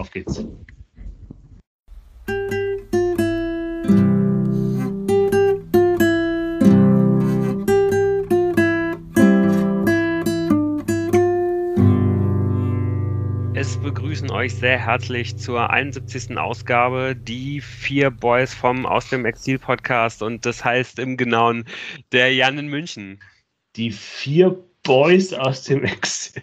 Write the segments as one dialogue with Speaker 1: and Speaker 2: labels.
Speaker 1: Auf geht's.
Speaker 2: Es begrüßen euch sehr herzlich zur 71. Ausgabe die vier Boys vom Aus dem Exil Podcast und das heißt im Genauen der Jan in München.
Speaker 1: Die vier Boys aus dem Exil.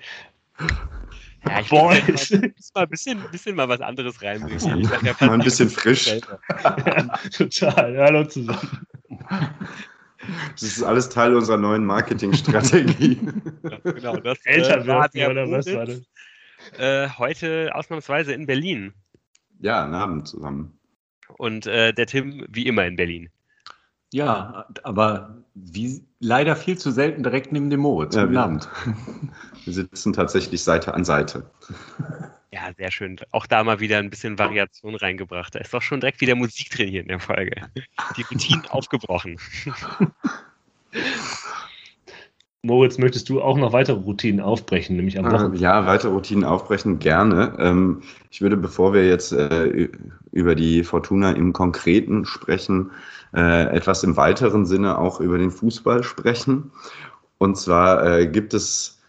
Speaker 2: Ja, ich Boys. Mal, mal ein bisschen, bisschen mal was anderes reinbringen. Ich
Speaker 3: ja mal ein bisschen frisch.
Speaker 1: ja, total. Hallo zusammen.
Speaker 3: Das ist alles Teil unserer neuen Marketingstrategie.
Speaker 2: ja, genau, das
Speaker 1: Älter äh, werden, oder was war das?
Speaker 2: Äh, heute ausnahmsweise in Berlin.
Speaker 3: Ja, einen Abend zusammen.
Speaker 2: Und äh, der Tim wie immer in Berlin.
Speaker 4: Ja, aber wie, leider viel zu selten direkt neben dem Moritz.
Speaker 3: Ja, Guten Abend. Wir sitzen tatsächlich Seite an Seite.
Speaker 2: Ja, sehr schön. Auch da mal wieder ein bisschen Variation reingebracht. Da ist doch schon direkt wieder Musik drin hier in der Folge. Die Routinen aufgebrochen.
Speaker 1: Moritz, möchtest du auch noch weitere Routinen aufbrechen, nämlich am
Speaker 3: ah,
Speaker 1: Wochenende?
Speaker 3: Ja, weitere Routinen aufbrechen gerne. Ähm, ich würde, bevor wir jetzt äh, über die Fortuna im Konkreten sprechen, äh, etwas im weiteren Sinne auch über den Fußball sprechen. Und zwar äh, gibt es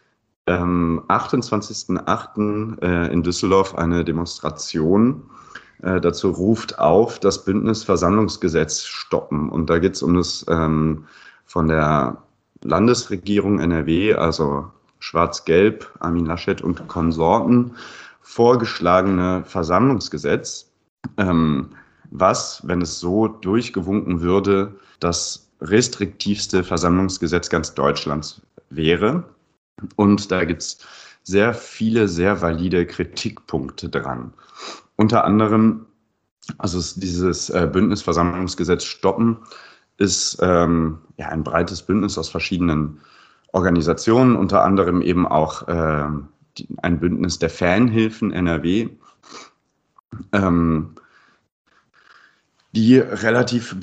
Speaker 3: am 28.08. Äh, in Düsseldorf eine Demonstration. Äh, dazu ruft auf, das Bündnisversammlungsgesetz stoppen. Und da geht es um das ähm, von der Landesregierung NRW, also Schwarz-Gelb, Armin Laschet und Konsorten, vorgeschlagene Versammlungsgesetz, ähm, was, wenn es so durchgewunken würde, das restriktivste Versammlungsgesetz ganz Deutschlands wäre. Und da gibt es sehr viele, sehr valide Kritikpunkte dran. Unter anderem, also dieses äh, Bündnisversammlungsgesetz stoppen, ist ähm, ja, ein breites Bündnis aus verschiedenen Organisationen, unter anderem eben auch äh, die, ein Bündnis der Fanhilfen NRW, ähm, die relativ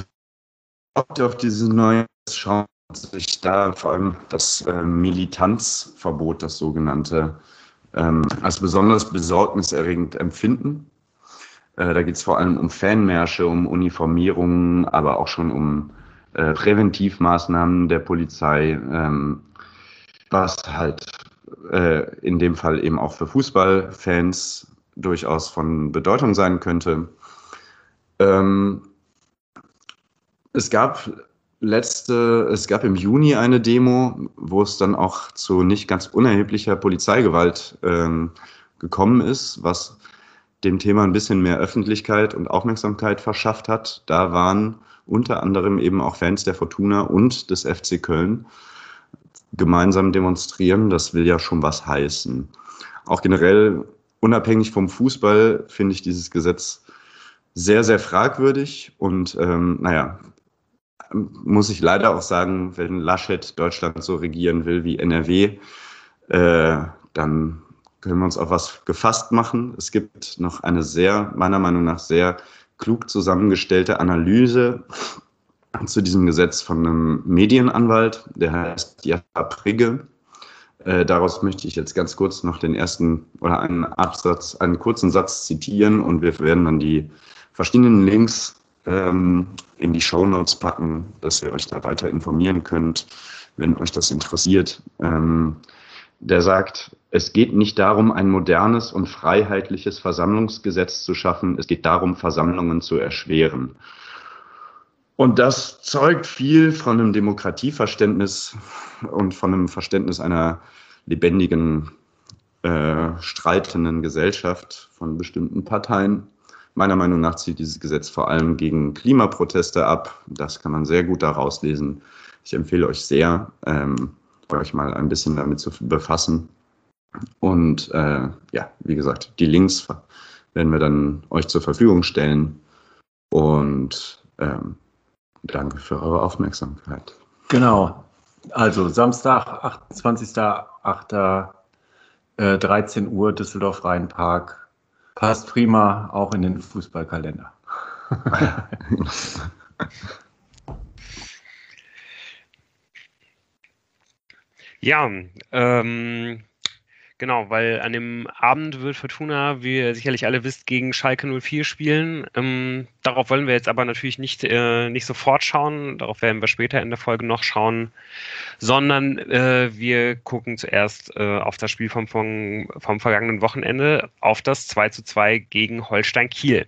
Speaker 3: auf diese neue schauen sich da vor allem das äh, Militanzverbot, das sogenannte, ähm, als besonders besorgniserregend empfinden. Äh, da geht es vor allem um Fanmärsche, um Uniformierungen, aber auch schon um äh, Präventivmaßnahmen der Polizei, ähm, was halt äh, in dem Fall eben auch für Fußballfans durchaus von Bedeutung sein könnte. Ähm, es gab letzte, es gab im Juni eine Demo, wo es dann auch zu nicht ganz unerheblicher Polizeigewalt ähm, gekommen ist, was dem Thema ein bisschen mehr Öffentlichkeit und Aufmerksamkeit verschafft hat. Da waren unter anderem eben auch Fans der Fortuna und des FC Köln gemeinsam demonstrieren. Das will ja schon was heißen. Auch generell, unabhängig vom Fußball, finde ich dieses Gesetz sehr, sehr fragwürdig. Und ähm, naja, muss ich leider auch sagen, wenn Laschet Deutschland so regieren will wie NRW, äh, dann können wir uns auf was gefasst machen. Es gibt noch eine sehr, meiner Meinung nach, sehr klug zusammengestellte Analyse zu diesem Gesetz von einem Medienanwalt, der heißt Jasper Prigge. Äh, daraus möchte ich jetzt ganz kurz noch den ersten oder einen Absatz, einen kurzen Satz zitieren und wir werden dann die verschiedenen Links ähm, in die Show Notes packen, dass ihr euch da weiter informieren könnt, wenn euch das interessiert. Ähm, der sagt, es geht nicht darum, ein modernes und freiheitliches Versammlungsgesetz zu schaffen. Es geht darum, Versammlungen zu erschweren. Und das zeugt viel von einem Demokratieverständnis und von einem Verständnis einer lebendigen, äh, streitenden Gesellschaft von bestimmten Parteien. Meiner Meinung nach zieht dieses Gesetz vor allem gegen Klimaproteste ab. Das kann man sehr gut daraus lesen. Ich empfehle euch sehr, ähm, euch mal ein bisschen damit zu befassen. Und äh, ja, wie gesagt, die Links werden wir dann euch zur Verfügung stellen. Und ähm, danke für eure Aufmerksamkeit.
Speaker 4: Genau. Also Samstag, 28.08. Äh, 13 Uhr, Düsseldorf Rheinpark. Passt prima auch in den Fußballkalender.
Speaker 2: ja, ähm, Genau, weil an dem Abend wird Fortuna, wie ihr sicherlich alle wisst, gegen Schalke 04 spielen. Ähm, darauf wollen wir jetzt aber natürlich nicht, äh, nicht sofort schauen, darauf werden wir später in der Folge noch schauen, sondern äh, wir gucken zuerst äh, auf das Spiel vom, vom, vom vergangenen Wochenende, auf das 2 zu 2 gegen Holstein Kiel.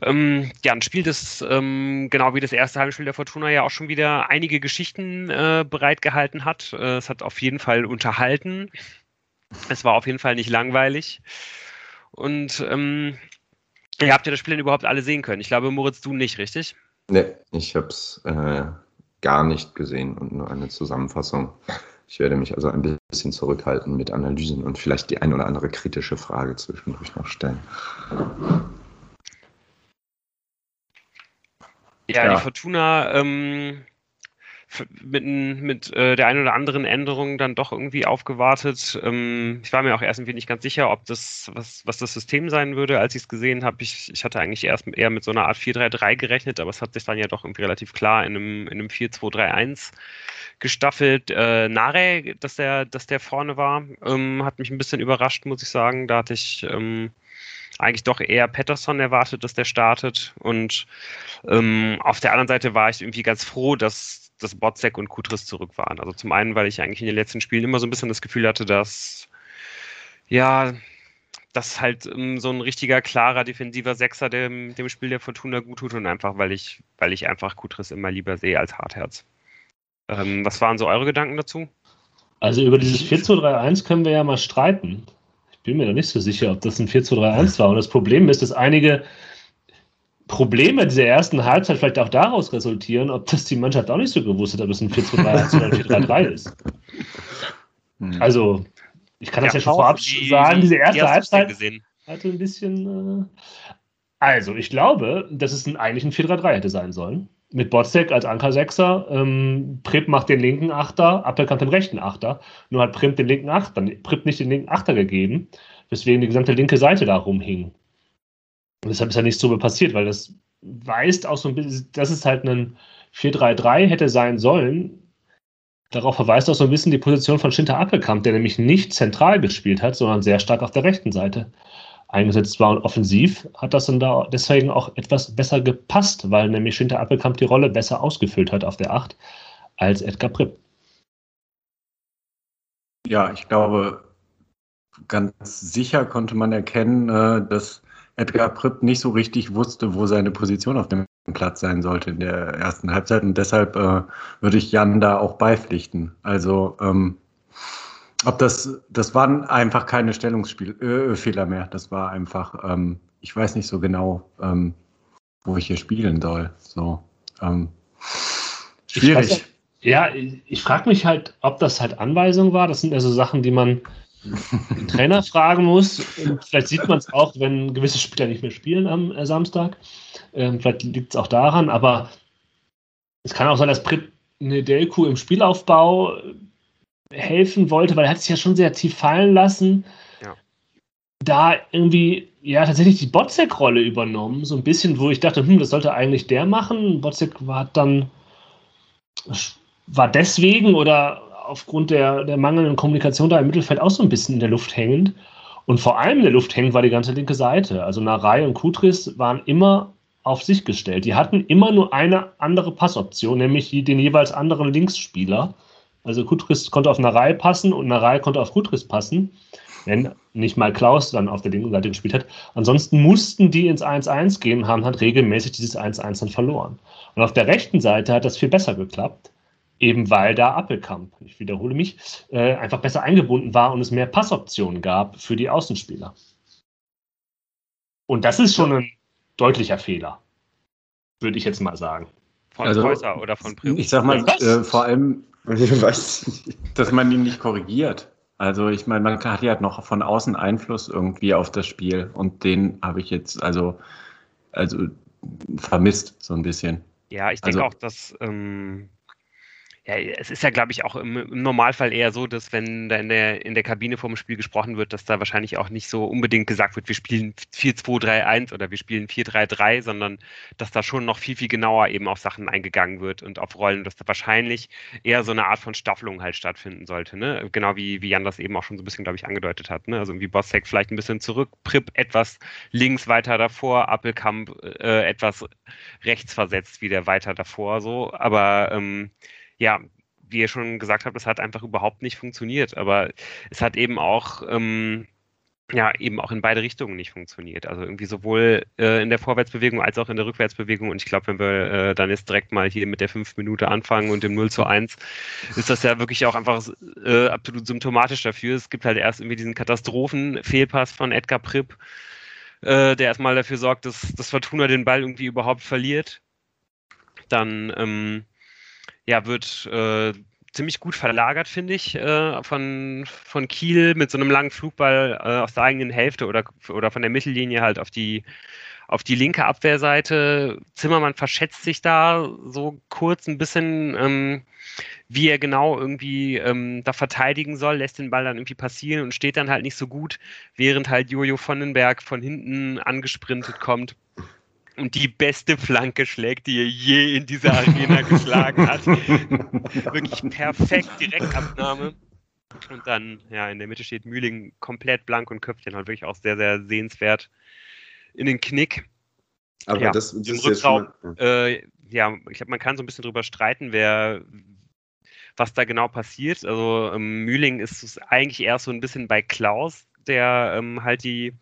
Speaker 2: Ähm, ja, ein Spiel, das ähm, genau wie das erste Heimspiel der Fortuna ja auch schon wieder einige Geschichten äh, bereitgehalten hat. Äh, es hat auf jeden Fall unterhalten. Es war auf jeden Fall nicht langweilig. Und ähm, ihr habt ja das Spiel denn überhaupt alle sehen können. Ich glaube, Moritz, du nicht, richtig?
Speaker 3: Nee, ich habe es äh, gar nicht gesehen und nur eine Zusammenfassung. Ich werde mich also ein bisschen zurückhalten mit Analysen und vielleicht die ein oder andere kritische Frage zwischendurch noch stellen.
Speaker 2: Ja, ja. die Fortuna ähm, mit, mit äh, der einen oder anderen Änderung dann doch irgendwie aufgewartet. Ähm, ich war mir auch erst irgendwie nicht ganz sicher, ob das, was, was das System sein würde, als ich es gesehen habe. Ich, ich hatte eigentlich erst eher mit so einer Art 4-3-3 gerechnet, aber es hat sich dann ja doch irgendwie relativ klar in einem, in einem 4-2-3-1 gestaffelt. Äh, Nare, dass der, dass der vorne war, ähm, hat mich ein bisschen überrascht, muss ich sagen. Da hatte ich ähm, eigentlich doch eher Patterson erwartet, dass der startet. Und ähm, auf der anderen Seite war ich irgendwie ganz froh, dass, dass Botzek und Kutris zurück waren. Also zum einen, weil ich eigentlich in den letzten Spielen immer so ein bisschen das Gefühl hatte, dass ja, dass halt um, so ein richtiger, klarer, defensiver Sechser dem, dem Spiel der Fortuna gut tut und einfach, weil ich, weil ich einfach Kutris immer lieber sehe als Hartherz. Ähm, was waren so eure Gedanken dazu?
Speaker 1: Also über dieses 4-2-3-1 können wir ja mal streiten bin mir da nicht so sicher, ob das ein 4-2-3-1 war. Und das Problem ist, dass einige Probleme dieser ersten Halbzeit vielleicht auch daraus resultieren, ob das die Mannschaft auch nicht so gewusst hat, ob es ein 4-2-3-1 oder ein 4-3-3 ist. Hm. Also, ich kann das ja, ja schon vorab die, sagen, diese erste die Halbzeit hatte ein bisschen. Äh, also, ich glaube, dass es ein, eigentlich ein 4-3-3 hätte sein sollen mit Botzek als Anker-Sechser. Ähm, Prip macht den linken Achter, Appelkamp den rechten Achter. Nur hat Prip den linken Achter, Prip nicht den linken Achter gegeben, weswegen die gesamte linke Seite da rumhing. Und deshalb ist ja nichts so passiert, weil das weist auch so ein bisschen, dass es halt ein 4-3-3 hätte sein sollen. Darauf verweist auch so ein bisschen die Position von Schinter Appelkamp, der nämlich nicht zentral gespielt hat, sondern sehr stark auf der rechten Seite eingesetzt war. Und offensiv hat das dann da deswegen auch etwas besser gepasst, weil nämlich Schinter Appelkamp die Rolle besser ausgefüllt hat auf der 8 als Edgar Pripp.
Speaker 4: Ja, ich glaube, ganz sicher konnte man erkennen, äh, dass Edgar Pripp nicht so richtig wusste, wo seine Position auf dem Platz sein sollte in der ersten Halbzeit. Und deshalb äh, würde ich Jan da auch beipflichten. Also ähm, ob das, das waren einfach keine Stellungsfehler äh, mehr. Das war einfach, ähm, ich weiß nicht so genau, ähm, wo ich hier spielen soll. So, ähm, schwierig.
Speaker 1: Ich ja, ich frage mich halt, ob das halt Anweisung war. Das sind ja so Sachen, die man den Trainer fragen muss. Und vielleicht sieht man es auch, wenn gewisse Spieler nicht mehr spielen am äh, Samstag. Ähm, vielleicht liegt es auch daran, aber es kann auch sein, dass Prit eine Delku im Spielaufbau helfen wollte, weil er hat sich ja schon sehr tief fallen lassen. Ja. Da irgendwie, ja, tatsächlich die Botzek-Rolle übernommen, so ein bisschen, wo ich dachte, hm, das sollte eigentlich der machen. Botzek war dann, war deswegen oder aufgrund der, der mangelnden Kommunikation da im Mittelfeld auch so ein bisschen in der Luft hängend. Und vor allem in der Luft hängend war die ganze linke Seite. Also Narei und Kutris waren immer auf sich gestellt. Die hatten immer nur eine andere Passoption, nämlich den jeweils anderen Linksspieler. Also Kutris konnte auf Narei passen und Narei konnte auf Kutris passen, wenn nicht mal Klaus dann auf der linken Seite gespielt hat. Ansonsten mussten die ins 1-1 gehen, haben halt regelmäßig dieses 1-1 dann verloren. Und auf der rechten Seite hat das viel besser geklappt, eben weil da Appelkamp, ich wiederhole mich, äh, einfach besser eingebunden war und es mehr Passoptionen gab für die Außenspieler. Und das ist schon ein deutlicher Fehler, würde ich jetzt mal sagen.
Speaker 2: Von also, oder von
Speaker 4: Prius? Ich sag mal, äh, vor allem ich weiß nicht. Dass man ihn nicht korrigiert. Also ich meine, man hat ja noch von außen Einfluss irgendwie auf das Spiel und den habe ich jetzt also, also vermisst so ein bisschen.
Speaker 2: Ja, ich denke also, auch, dass ähm, Ja, es ist ja, glaube ich, auch im, im, Normalfall eher so, dass wenn da in der, in der Kabine vor dem Spiel gesprochen wird, dass da wahrscheinlich auch nicht so unbedingt gesagt wird, wir spielen 4-2-3-1 oder wir spielen 4-3-3, sondern dass da schon noch viel, viel genauer eben auf Sachen eingegangen wird und auf Rollen, dass da wahrscheinlich eher so eine Art von Staffelung halt stattfinden sollte. Ne? Genau wie, wie Jan das eben auch schon so ein bisschen, glaube ich, angedeutet hat. Ne? Also wie Bossek vielleicht ein bisschen zurück, Prip etwas links weiter davor, Appelkamp äh, etwas rechts versetzt, wieder weiter davor so. Aber ähm, ja, wie ihr schon gesagt habt, es hat einfach überhaupt nicht funktioniert. Aber es hat eben auch, ähm, ja, eben auch in beide Richtungen nicht funktioniert. Also irgendwie sowohl äh, in der Vorwärtsbewegung als auch in der Rückwärtsbewegung. Und ich glaube, wenn wir äh, dann jetzt direkt mal hier mit der 5 Minute anfangen und dem 0 zu 1, ist das ja wirklich auch einfach äh, absolut symptomatisch dafür. Es gibt halt erst irgendwie diesen Katastrophenfehlpass von Edgar Pripp, äh, der erstmal dafür sorgt, dass, dass Fortuna den Ball irgendwie überhaupt verliert. Dann ähm, ja, wird äh, ziemlich gut verlagert, finde ich, äh, von, von Kiel mit so einem langen Flugball äh, aus der eigenen Hälfte oder, oder von der Mittellinie halt auf die, auf die linke Abwehrseite. Zimmermann verschätzt sich da so kurz ein bisschen, ähm, wie er genau irgendwie ähm, da verteidigen soll, lässt den Ball dann irgendwie passieren und steht dann halt nicht so gut, während halt Jojo Vonnenberg von hinten angesprintet kommt und die beste Flanke schlägt, die er je in dieser Arena geschlagen hat. Wirklich perfekt, Direktabnahme. Und dann, ja, in der Mitte steht Mühling komplett blank und köpft den halt wirklich auch sehr, sehr sehenswert in den Knick.
Speaker 3: Aber ja, das, das
Speaker 2: ist Rückraum, ja. Äh, ja, ich glaube, man kann so ein bisschen drüber streiten, wer, was da genau passiert. Also ähm, Mühling ist eigentlich eher so ein bisschen bei Klaus, der ähm, halt die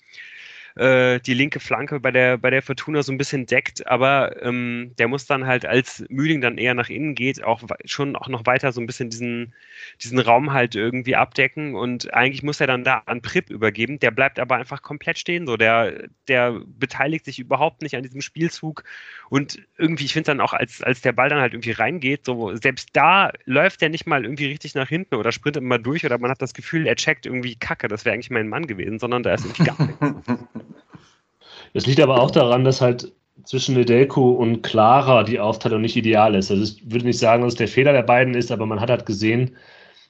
Speaker 2: äh, die linke Flanke bei der, bei der Fortuna so ein bisschen deckt, aber ähm, der muss dann halt, als Mühling dann eher nach innen geht, auch schon auch noch weiter so ein bisschen diesen, diesen Raum halt irgendwie abdecken und eigentlich muss er dann da an Prip übergeben, der bleibt aber einfach komplett stehen, so der, der beteiligt sich überhaupt nicht an diesem Spielzug und irgendwie, ich finde dann auch, als, als der Ball dann halt irgendwie reingeht, so selbst da läuft der nicht mal irgendwie richtig nach hinten oder sprintet mal durch oder man hat das Gefühl, er checkt irgendwie Kacke, das wäre eigentlich mein Mann gewesen, sondern da ist irgendwie gar nichts.
Speaker 1: Das liegt aber auch daran, dass halt zwischen Nedelko und Clara die Aufteilung nicht ideal ist. Also ich würde nicht sagen, dass es der Fehler der beiden ist, aber man hat halt gesehen,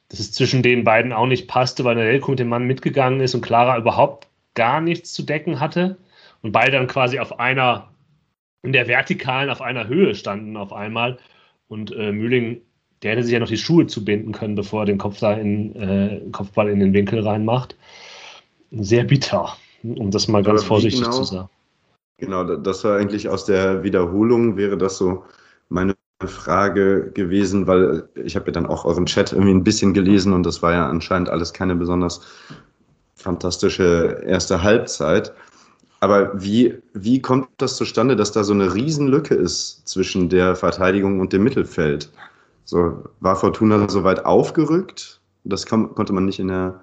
Speaker 1: dass es zwischen den beiden auch nicht passte, weil Nedelko mit dem Mann mitgegangen ist und Clara überhaupt gar nichts zu decken hatte und beide dann quasi auf einer, in der Vertikalen auf einer Höhe standen auf einmal und äh, Mühling, der hätte sich ja noch die Schuhe zubinden können, bevor er den Kopf da in, äh, Kopfball in den Winkel reinmacht. Sehr bitter um das mal ganz vorsichtig genau, zu sagen.
Speaker 3: Genau, das war eigentlich aus der Wiederholung, wäre das so meine Frage gewesen, weil ich habe ja dann auch euren Chat irgendwie ein bisschen gelesen und das war ja anscheinend alles keine besonders fantastische erste Halbzeit. Aber wie, wie kommt das zustande, dass da so eine Riesenlücke ist zwischen der Verteidigung und dem Mittelfeld? So, war Fortuna so weit aufgerückt? Das kam, konnte man nicht in der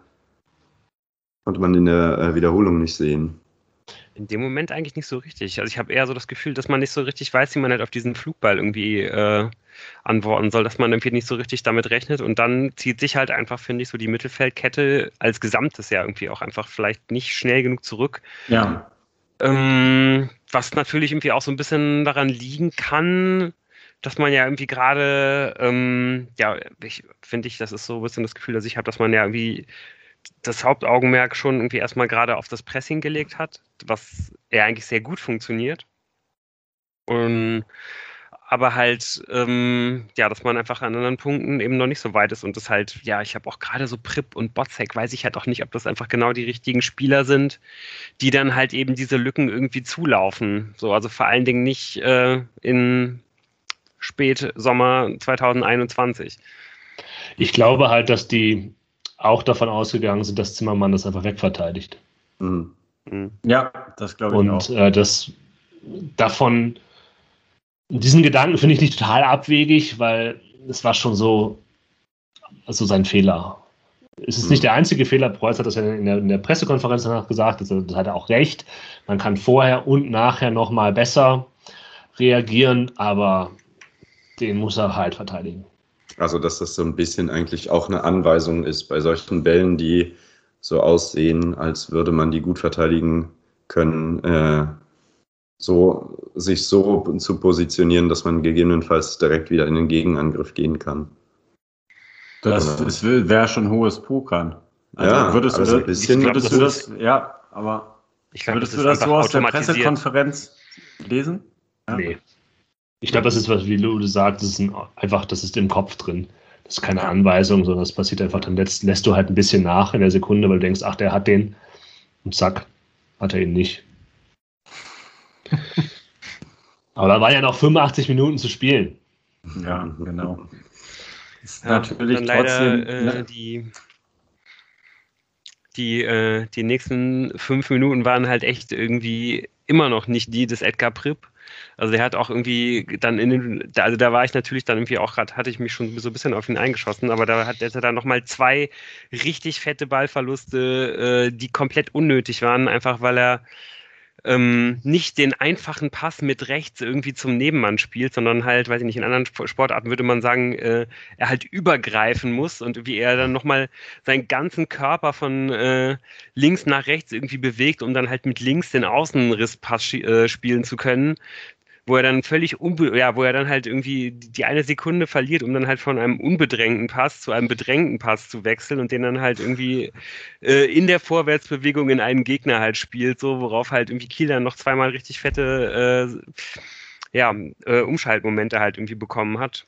Speaker 3: Konnte man in der äh, Wiederholung nicht sehen.
Speaker 2: In dem Moment eigentlich nicht so richtig. Also ich habe eher so das Gefühl, dass man nicht so richtig weiß, wie man halt auf diesen Flugball irgendwie äh, antworten soll, dass man irgendwie nicht so richtig damit rechnet. Und dann zieht sich halt einfach, finde ich, so die Mittelfeldkette als Gesamtes ja irgendwie auch einfach vielleicht nicht schnell genug zurück.
Speaker 4: Ja.
Speaker 2: Ähm, was natürlich irgendwie auch so ein bisschen daran liegen kann, dass man ja irgendwie gerade, ähm, ja, ich finde ich, das ist so ein bisschen das Gefühl, dass ich habe, dass man ja irgendwie das Hauptaugenmerk schon irgendwie erstmal gerade auf das Pressing gelegt hat, was ja eigentlich sehr gut funktioniert. Und aber halt, ähm, ja, dass man einfach an anderen Punkten eben noch nicht so weit ist und das halt, ja, ich habe auch gerade so Prip und Botzek, weiß ich halt auch nicht, ob das einfach genau die richtigen Spieler sind, die dann halt eben diese Lücken irgendwie zulaufen. So, also vor allen Dingen nicht äh, in Spätsommer 2021.
Speaker 1: Ich glaube halt, dass die auch davon ausgegangen sind, dass Zimmermann das einfach wegverteidigt.
Speaker 4: Mhm. mhm. Ja, das glaube ich
Speaker 1: Und, auch. Und äh, das davon, diesen Gedanken finde ich nicht total abwegig, weil es war schon so, also sein Fehler. Es ist mhm. nicht der einzige Fehler. Preuß hat das ja in der, in der Pressekonferenz danach gesagt, das, das hat er auch recht. Man kann vorher und nachher nochmal besser reagieren, aber den muss er halt verteidigen.
Speaker 3: Also, dass das so ein bisschen eigentlich auch eine Anweisung ist bei solchen Bällen, die so aussehen, als würde man die gut verteidigen können, äh, so, sich so zu positionieren, dass man gegebenenfalls direkt wieder in den Gegenangriff gehen kann.
Speaker 4: Das wäre schon hohes Pokern.
Speaker 3: Also ja,
Speaker 4: würdest, du,
Speaker 3: also
Speaker 4: das, bisschen, glaub, würdest das du das, ja, aber
Speaker 2: glaub,
Speaker 4: würdest das du das so aus der Pressekonferenz lesen?
Speaker 1: Ja. Nee. Ich glaube, das ist, was wie du sagst, das ist ein, einfach, das ist im Kopf drin. Das ist keine Anweisung, sondern das passiert einfach, dann lässt, lässt du halt ein bisschen nach in der Sekunde, weil du denkst, ach, der hat den. Und zack, hat er ihn nicht. Aber da waren ja noch 85 Minuten zu spielen.
Speaker 4: Ja, genau.
Speaker 2: Ist ja, natürlich leider, trotzdem. Äh, ne? die, die, äh, die nächsten fünf Minuten waren halt echt irgendwie immer noch nicht die des Edgar Pripp. Also der hat auch irgendwie dann in den, also da war ich natürlich dann irgendwie auch gerade, hatte ich mich schon so ein bisschen auf ihn eingeschossen, aber da hat er dann nochmal zwei richtig fette Ballverluste, äh, die komplett unnötig waren, einfach weil er ähm, nicht den einfachen Pass mit rechts irgendwie zum Nebenmann spielt, sondern halt, weiß ich nicht, in anderen Sportarten würde man sagen, äh, er halt übergreifen muss und wie er dann nochmal seinen ganzen Körper von äh, links nach rechts irgendwie bewegt, um dann halt mit links den Außenrisspass äh, spielen zu können, wo er dann völlig unbe ja, wo er dann halt irgendwie die eine Sekunde verliert, um dann halt von einem unbedrängten Pass zu einem bedrängten Pass zu wechseln und den dann halt irgendwie äh, in der Vorwärtsbewegung in einen Gegner halt spielt, so worauf halt irgendwie Kiel dann noch zweimal richtig fette äh, ja, äh, Umschaltmomente halt irgendwie bekommen hat.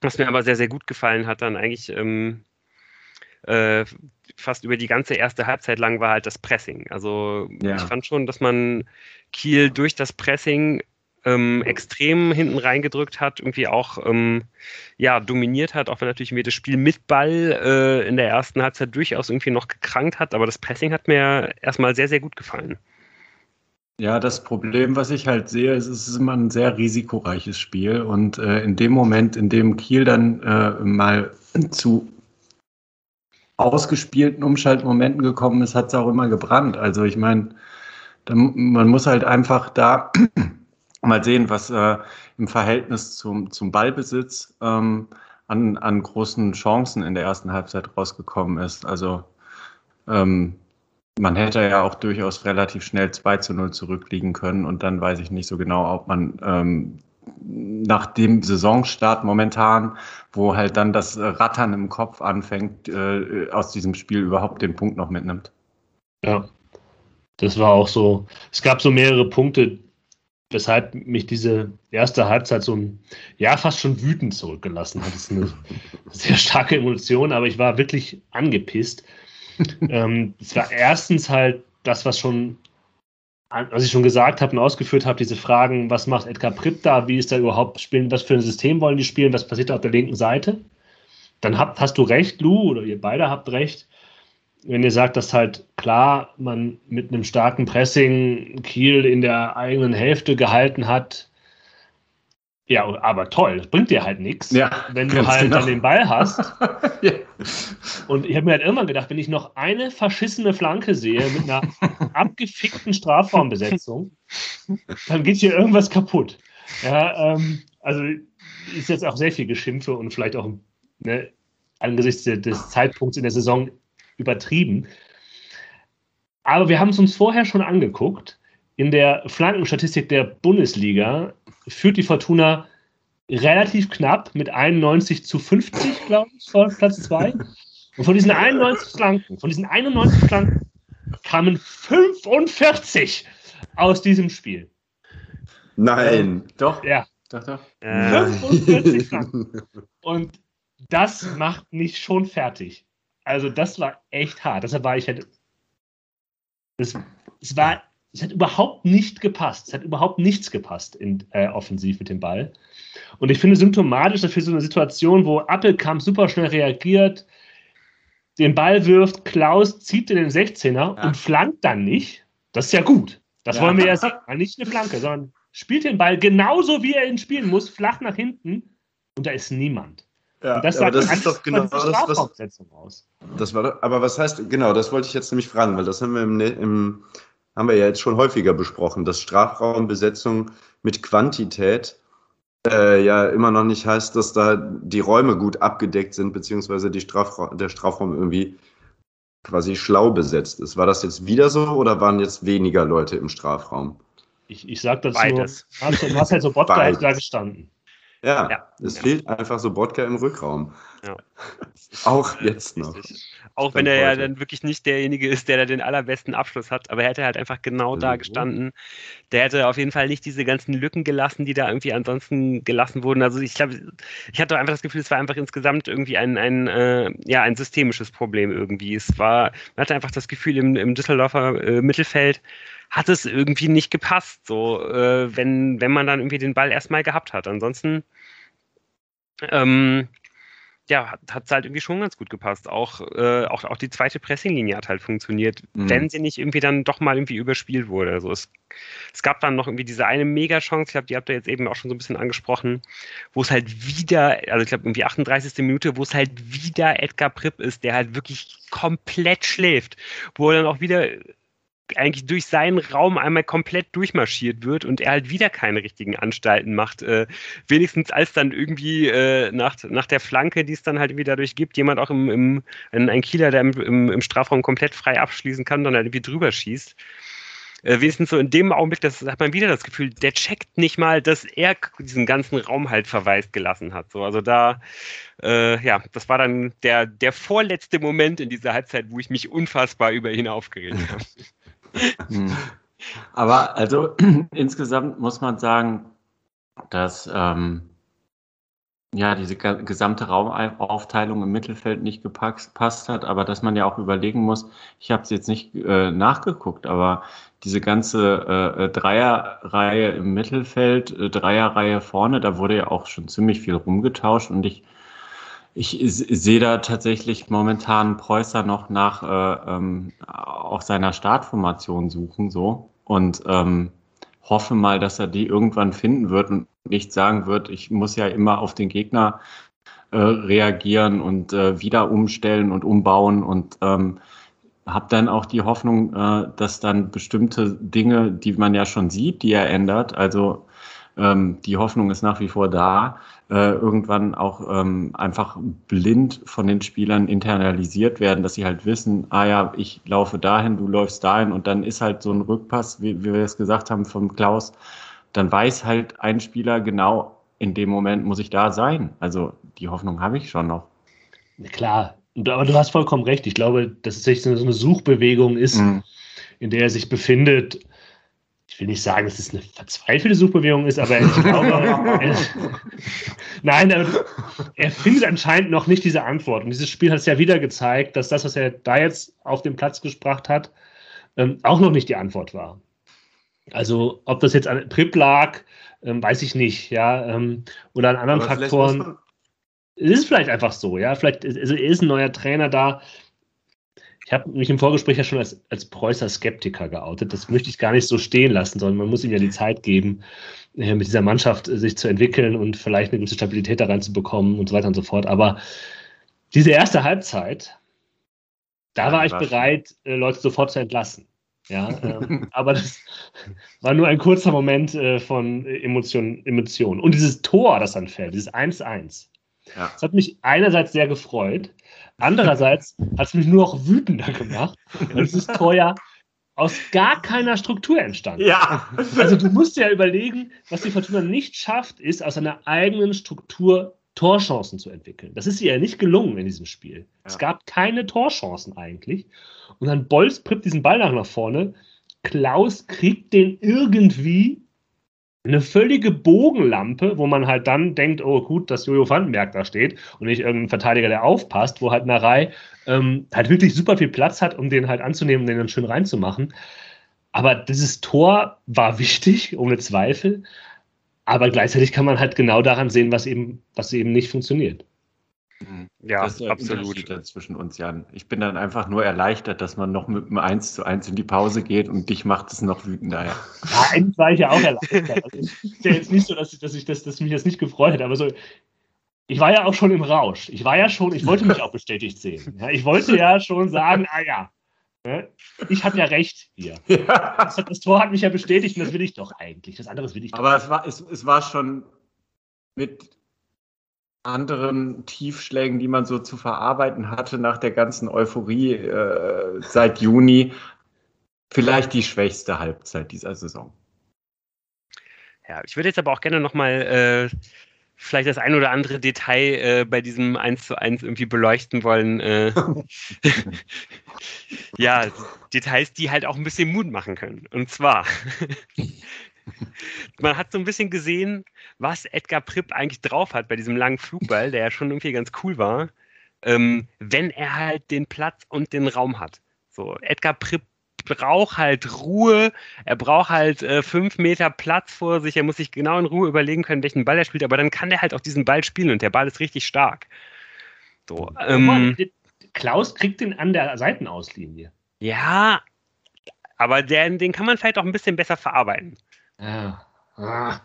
Speaker 2: Was mir aber sehr, sehr gut gefallen hat, dann eigentlich ähm, äh, fast über die ganze erste Halbzeit lang war halt das Pressing. Also ja. ich fand schon, dass man Kiel durch das Pressing ähm, extrem hinten reingedrückt hat, irgendwie auch ähm, ja, dominiert hat, auch wenn natürlich mir das Spiel mit Ball äh, in der ersten Halbzeit durchaus irgendwie noch gekrankt hat, aber das Pressing hat mir erstmal sehr, sehr gut gefallen.
Speaker 4: Ja, das Problem, was ich halt sehe, ist, es ist immer ein sehr risikoreiches Spiel und äh, in dem Moment, in dem Kiel dann äh, mal zu ausgespielten Umschaltmomenten gekommen ist, hat es auch immer gebrannt. Also ich meine, man muss halt einfach da mal sehen, was äh, im Verhältnis zum, zum Ballbesitz ähm, an, an großen Chancen in der ersten Halbzeit rausgekommen ist. Also ähm, man hätte ja auch durchaus relativ schnell 2 zu 0 zurückliegen können und dann weiß ich nicht so genau, ob man ähm, nach dem Saisonstart momentan, wo halt dann das Rattern im Kopf anfängt, äh, aus diesem Spiel überhaupt den Punkt noch mitnimmt.
Speaker 1: Ja, das war auch so. Es gab so mehrere Punkte, weshalb mich diese erste Halbzeit so ein, ja, fast schon wütend zurückgelassen hat. Das ist eine sehr starke Emotion, aber ich war wirklich angepisst. ähm, es war erstens halt das, was schon, was ich schon gesagt habe und ausgeführt habe, diese Fragen, was macht Edgar Pripp da, wie ist da überhaupt spielen, was für ein System wollen die spielen, was passiert da auf der linken Seite. Dann habt, hast du recht, Lou, oder ihr beide habt recht, wenn ihr sagt, dass halt klar man mit einem starken Pressing Kiel in der eigenen Hälfte gehalten hat, ja, aber toll, das bringt dir halt nichts, ja, wenn du halt genau. dann den Ball hast. ja. Und ich habe mir halt irgendwann gedacht, wenn ich noch eine verschissene Flanke sehe mit einer abgefickten Strafraumbesetzung, dann geht hier irgendwas kaputt. Ja, ähm, also ist jetzt auch sehr viel Geschimpfe und vielleicht auch ne, angesichts des Zeitpunkts in der Saison übertrieben. Aber wir haben es uns vorher schon angeguckt. In der Flankenstatistik der Bundesliga führt die Fortuna relativ knapp mit 91 zu 50, glaube ich, vor Platz 2. Und von diesen 91 Flanken, von diesen 91 Flanken kamen 45 aus diesem Spiel.
Speaker 3: Nein.
Speaker 4: Äh, doch.
Speaker 1: Ja.
Speaker 4: Doch, doch.
Speaker 1: 45 Flanken. Und das macht mich schon fertig. Also das war echt hart. Deshalb war ich halt. Es, es war, es hat überhaupt nicht gepasst. Es hat überhaupt nichts gepasst in, äh, offensiv mit dem Ball. Und ich finde symptomatisch dafür so eine Situation, wo Appelkamp super schnell reagiert, den Ball wirft, Klaus zieht in den 16er ja. und flankt dann nicht. Das ist ja gut. Das ja. wollen wir ja sehen. Nicht eine Flanke, sondern spielt den Ball genauso, wie er ihn spielen muss, flach nach hinten und da ist niemand.
Speaker 3: Ja, das aber das ist doch genau das, was, aus. Das war, aber was heißt, genau, das wollte ich jetzt nämlich fragen, weil das haben wir im, im haben wir ja jetzt schon häufiger besprochen, dass Strafraumbesetzung mit Quantität äh, ja immer noch nicht heißt, dass da die Räume gut abgedeckt sind, beziehungsweise die Strafra der Strafraum irgendwie quasi schlau besetzt ist. War das jetzt wieder so oder waren jetzt weniger Leute im Strafraum?
Speaker 1: Ich, ich sag dazu, Beides. hast, hast halt so Botka da gestanden.
Speaker 3: Ja, ja. es ja. fehlt einfach so Bodka im Rückraum. Ja. Auch jetzt noch.
Speaker 2: Auch wenn er ja dann wirklich nicht derjenige ist, der da den allerbesten Abschluss hat, aber er hätte halt einfach genau da gestanden. Der hätte auf jeden Fall nicht diese ganzen Lücken gelassen, die da irgendwie ansonsten gelassen wurden. Also ich glaube, ich hatte einfach das Gefühl, es war einfach insgesamt irgendwie ein, ein, äh, ja, ein systemisches Problem irgendwie. Es war, man hatte einfach das Gefühl, im, im Düsseldorfer äh, Mittelfeld hat es irgendwie nicht gepasst, so äh, wenn, wenn man dann irgendwie den Ball erstmal gehabt hat. Ansonsten ähm, ja, hat es halt irgendwie schon ganz gut gepasst. Auch, äh, auch, auch die zweite Pressinglinie hat halt funktioniert, mhm. wenn sie nicht irgendwie dann doch mal irgendwie überspielt wurde. Also es, es gab dann noch irgendwie diese eine Mega-Chance, ich glaube, die habt ihr jetzt eben auch schon so ein bisschen angesprochen, wo es halt wieder, also ich glaube irgendwie 38. Minute, wo es halt wieder Edgar Pripp ist, der halt wirklich komplett schläft, wo er dann auch wieder eigentlich durch seinen Raum einmal komplett durchmarschiert wird und er halt wieder keine richtigen Anstalten macht. Äh, wenigstens als dann irgendwie äh, nach, nach der Flanke, die es dann halt wieder dadurch gibt, jemand auch im, im ein, Kieler, der im, im, im, Strafraum komplett frei abschließen kann, dann halt irgendwie drüber schießt. Äh, wenigstens so in dem Augenblick, das hat man wieder das Gefühl, der checkt nicht mal, dass er diesen ganzen Raum halt verwaist gelassen hat. So, also da, äh, ja, das war dann der, der vorletzte Moment in dieser Halbzeit, wo ich mich unfassbar über ihn aufgeregt habe.
Speaker 4: Hm. Aber also insgesamt muss man sagen, dass ähm, ja diese gesamte Raumaufteilung im Mittelfeld nicht gepasst hat, aber dass man ja auch überlegen muss, ich habe es jetzt nicht äh, nachgeguckt, aber diese ganze äh, Dreierreihe im Mittelfeld, äh, Dreierreihe vorne, da wurde ja auch schon ziemlich viel rumgetauscht und ich ich sehe da tatsächlich momentan Preußer noch nach äh, ähm, auch seiner Startformation suchen so. Und ähm, hoffe mal, dass er die irgendwann finden wird und nicht sagen wird, ich muss ja immer auf den Gegner äh, reagieren und äh, wieder umstellen und umbauen. Und ähm, habe dann auch die Hoffnung, äh, dass dann bestimmte Dinge, die man ja schon sieht, die er ändert, also ähm, die Hoffnung ist nach wie vor da, äh, irgendwann auch ähm, einfach blind von den Spielern internalisiert werden, dass sie halt wissen, ah ja, ich laufe dahin, du läufst dahin und dann ist halt so ein Rückpass, wie, wie wir es gesagt haben vom Klaus, dann weiß halt ein Spieler genau, in dem Moment muss ich da sein. Also die Hoffnung habe ich schon noch.
Speaker 1: Klar, aber du hast vollkommen recht. Ich glaube, dass es so eine Suchbewegung ist, mhm. in der er sich befindet will nicht sagen, dass es eine verzweifelte Suchbewegung ist, aber ich glaube, er, nein, er, findet anscheinend noch nicht diese Antwort. Und dieses Spiel hat es ja wieder gezeigt, dass das, was er da jetzt auf den Platz gespracht hat, ähm, auch noch nicht die Antwort war. Also, ob das jetzt an Prip lag, ähm, weiß ich nicht, ja, ähm, oder an anderen aber Faktoren. Es ist vielleicht einfach so, ja. Vielleicht also er ist ein neuer Trainer da, ich habe mich im Vorgespräch ja schon als, als Preußer Skeptiker geoutet. Das möchte ich gar nicht so stehen lassen, sondern man muss ihm ja die Zeit geben, äh, mit dieser Mannschaft äh, sich zu entwickeln und vielleicht eine gewisse Stabilität da reinzubekommen und so weiter und so fort. Aber diese erste Halbzeit, da ja, war ich bereit. Äh, Leute sofort zu entlassen. Ja, ähm, aber das war nur ein kurzer Moment äh, von Emotionen. Emotion. Und dieses Tor, das dann fällt, dieses 1-1, ja. das hat mich einerseits sehr gefreut, Andererseits hat es mich nur noch wütender gemacht. Und es ist teuer aus gar keiner Struktur entstanden.
Speaker 2: Ja.
Speaker 1: Also du musst ja überlegen, was die Fortuna nicht schafft, ist aus einer eigenen Struktur Torchancen zu entwickeln. Das ist ihr ja nicht gelungen in diesem Spiel. Ja. Es gab keine Torchancen eigentlich. Und dann Bolz prippt diesen Ball nach vorne. Klaus kriegt den irgendwie eine völlige Bogenlampe, wo man halt dann denkt, oh gut, dass Jojo Vandenberg da steht und nicht irgendein Verteidiger, der aufpasst, wo halt Narei ähm, halt wirklich super viel Platz hat, um den halt anzunehmen und den dann schön reinzumachen. Aber dieses Tor war wichtig, ohne Zweifel. Aber gleichzeitig kann man halt genau daran sehen, was eben, was eben nicht funktioniert.
Speaker 4: Mhm. Ja, das ist der absolut. Unterschied zwischen uns, Jan. Ich bin dann einfach nur erleichtert, dass man noch mit einem 1 zu 1 in die Pause geht und dich macht es noch wütender. Ja,
Speaker 1: eigentlich war ich ja auch erleichtert. Also es ist ja jetzt nicht so, dass, ich, dass, ich das, dass mich das nicht gefreut hätte, aber so, ich war ja auch schon im Rausch. Ich war ja schon, ich wollte mich auch bestätigt sehen. Ja, ich wollte ja schon sagen, ah ja, ne, ich hatte ja recht hier. Ja. Das, das, Tor hat mich ja bestätigt und das will ich doch eigentlich. Das andere will ich doch.
Speaker 4: Aber es war, es, es war schon mit anderen Tiefschlägen, die man so zu verarbeiten hatte nach der ganzen Euphorie äh, seit Juni, vielleicht die schwächste Halbzeit dieser Saison.
Speaker 2: Ja, ich würde jetzt aber auch gerne nochmal äh, vielleicht das ein oder andere Detail äh, bei diesem 1 zu 1 irgendwie beleuchten wollen. Äh, ja, Details, die halt auch ein bisschen Mut machen können. Und zwar, man hat so ein bisschen gesehen, was Edgar Pripp eigentlich drauf hat bei diesem langen Flugball, der ja schon irgendwie ganz cool war, ähm, wenn er halt den Platz und den Raum hat. So, Edgar Pripp braucht halt Ruhe, er braucht halt äh, fünf Meter Platz vor sich, er muss sich genau in Ruhe überlegen können, welchen Ball er spielt, aber dann kann er halt auch diesen Ball spielen und der Ball ist richtig stark.
Speaker 1: So, ähm, Klaus kriegt den an der Seitenauslinie.
Speaker 2: Ja, aber der, den kann man vielleicht auch ein bisschen besser verarbeiten.
Speaker 1: Ja. Ah.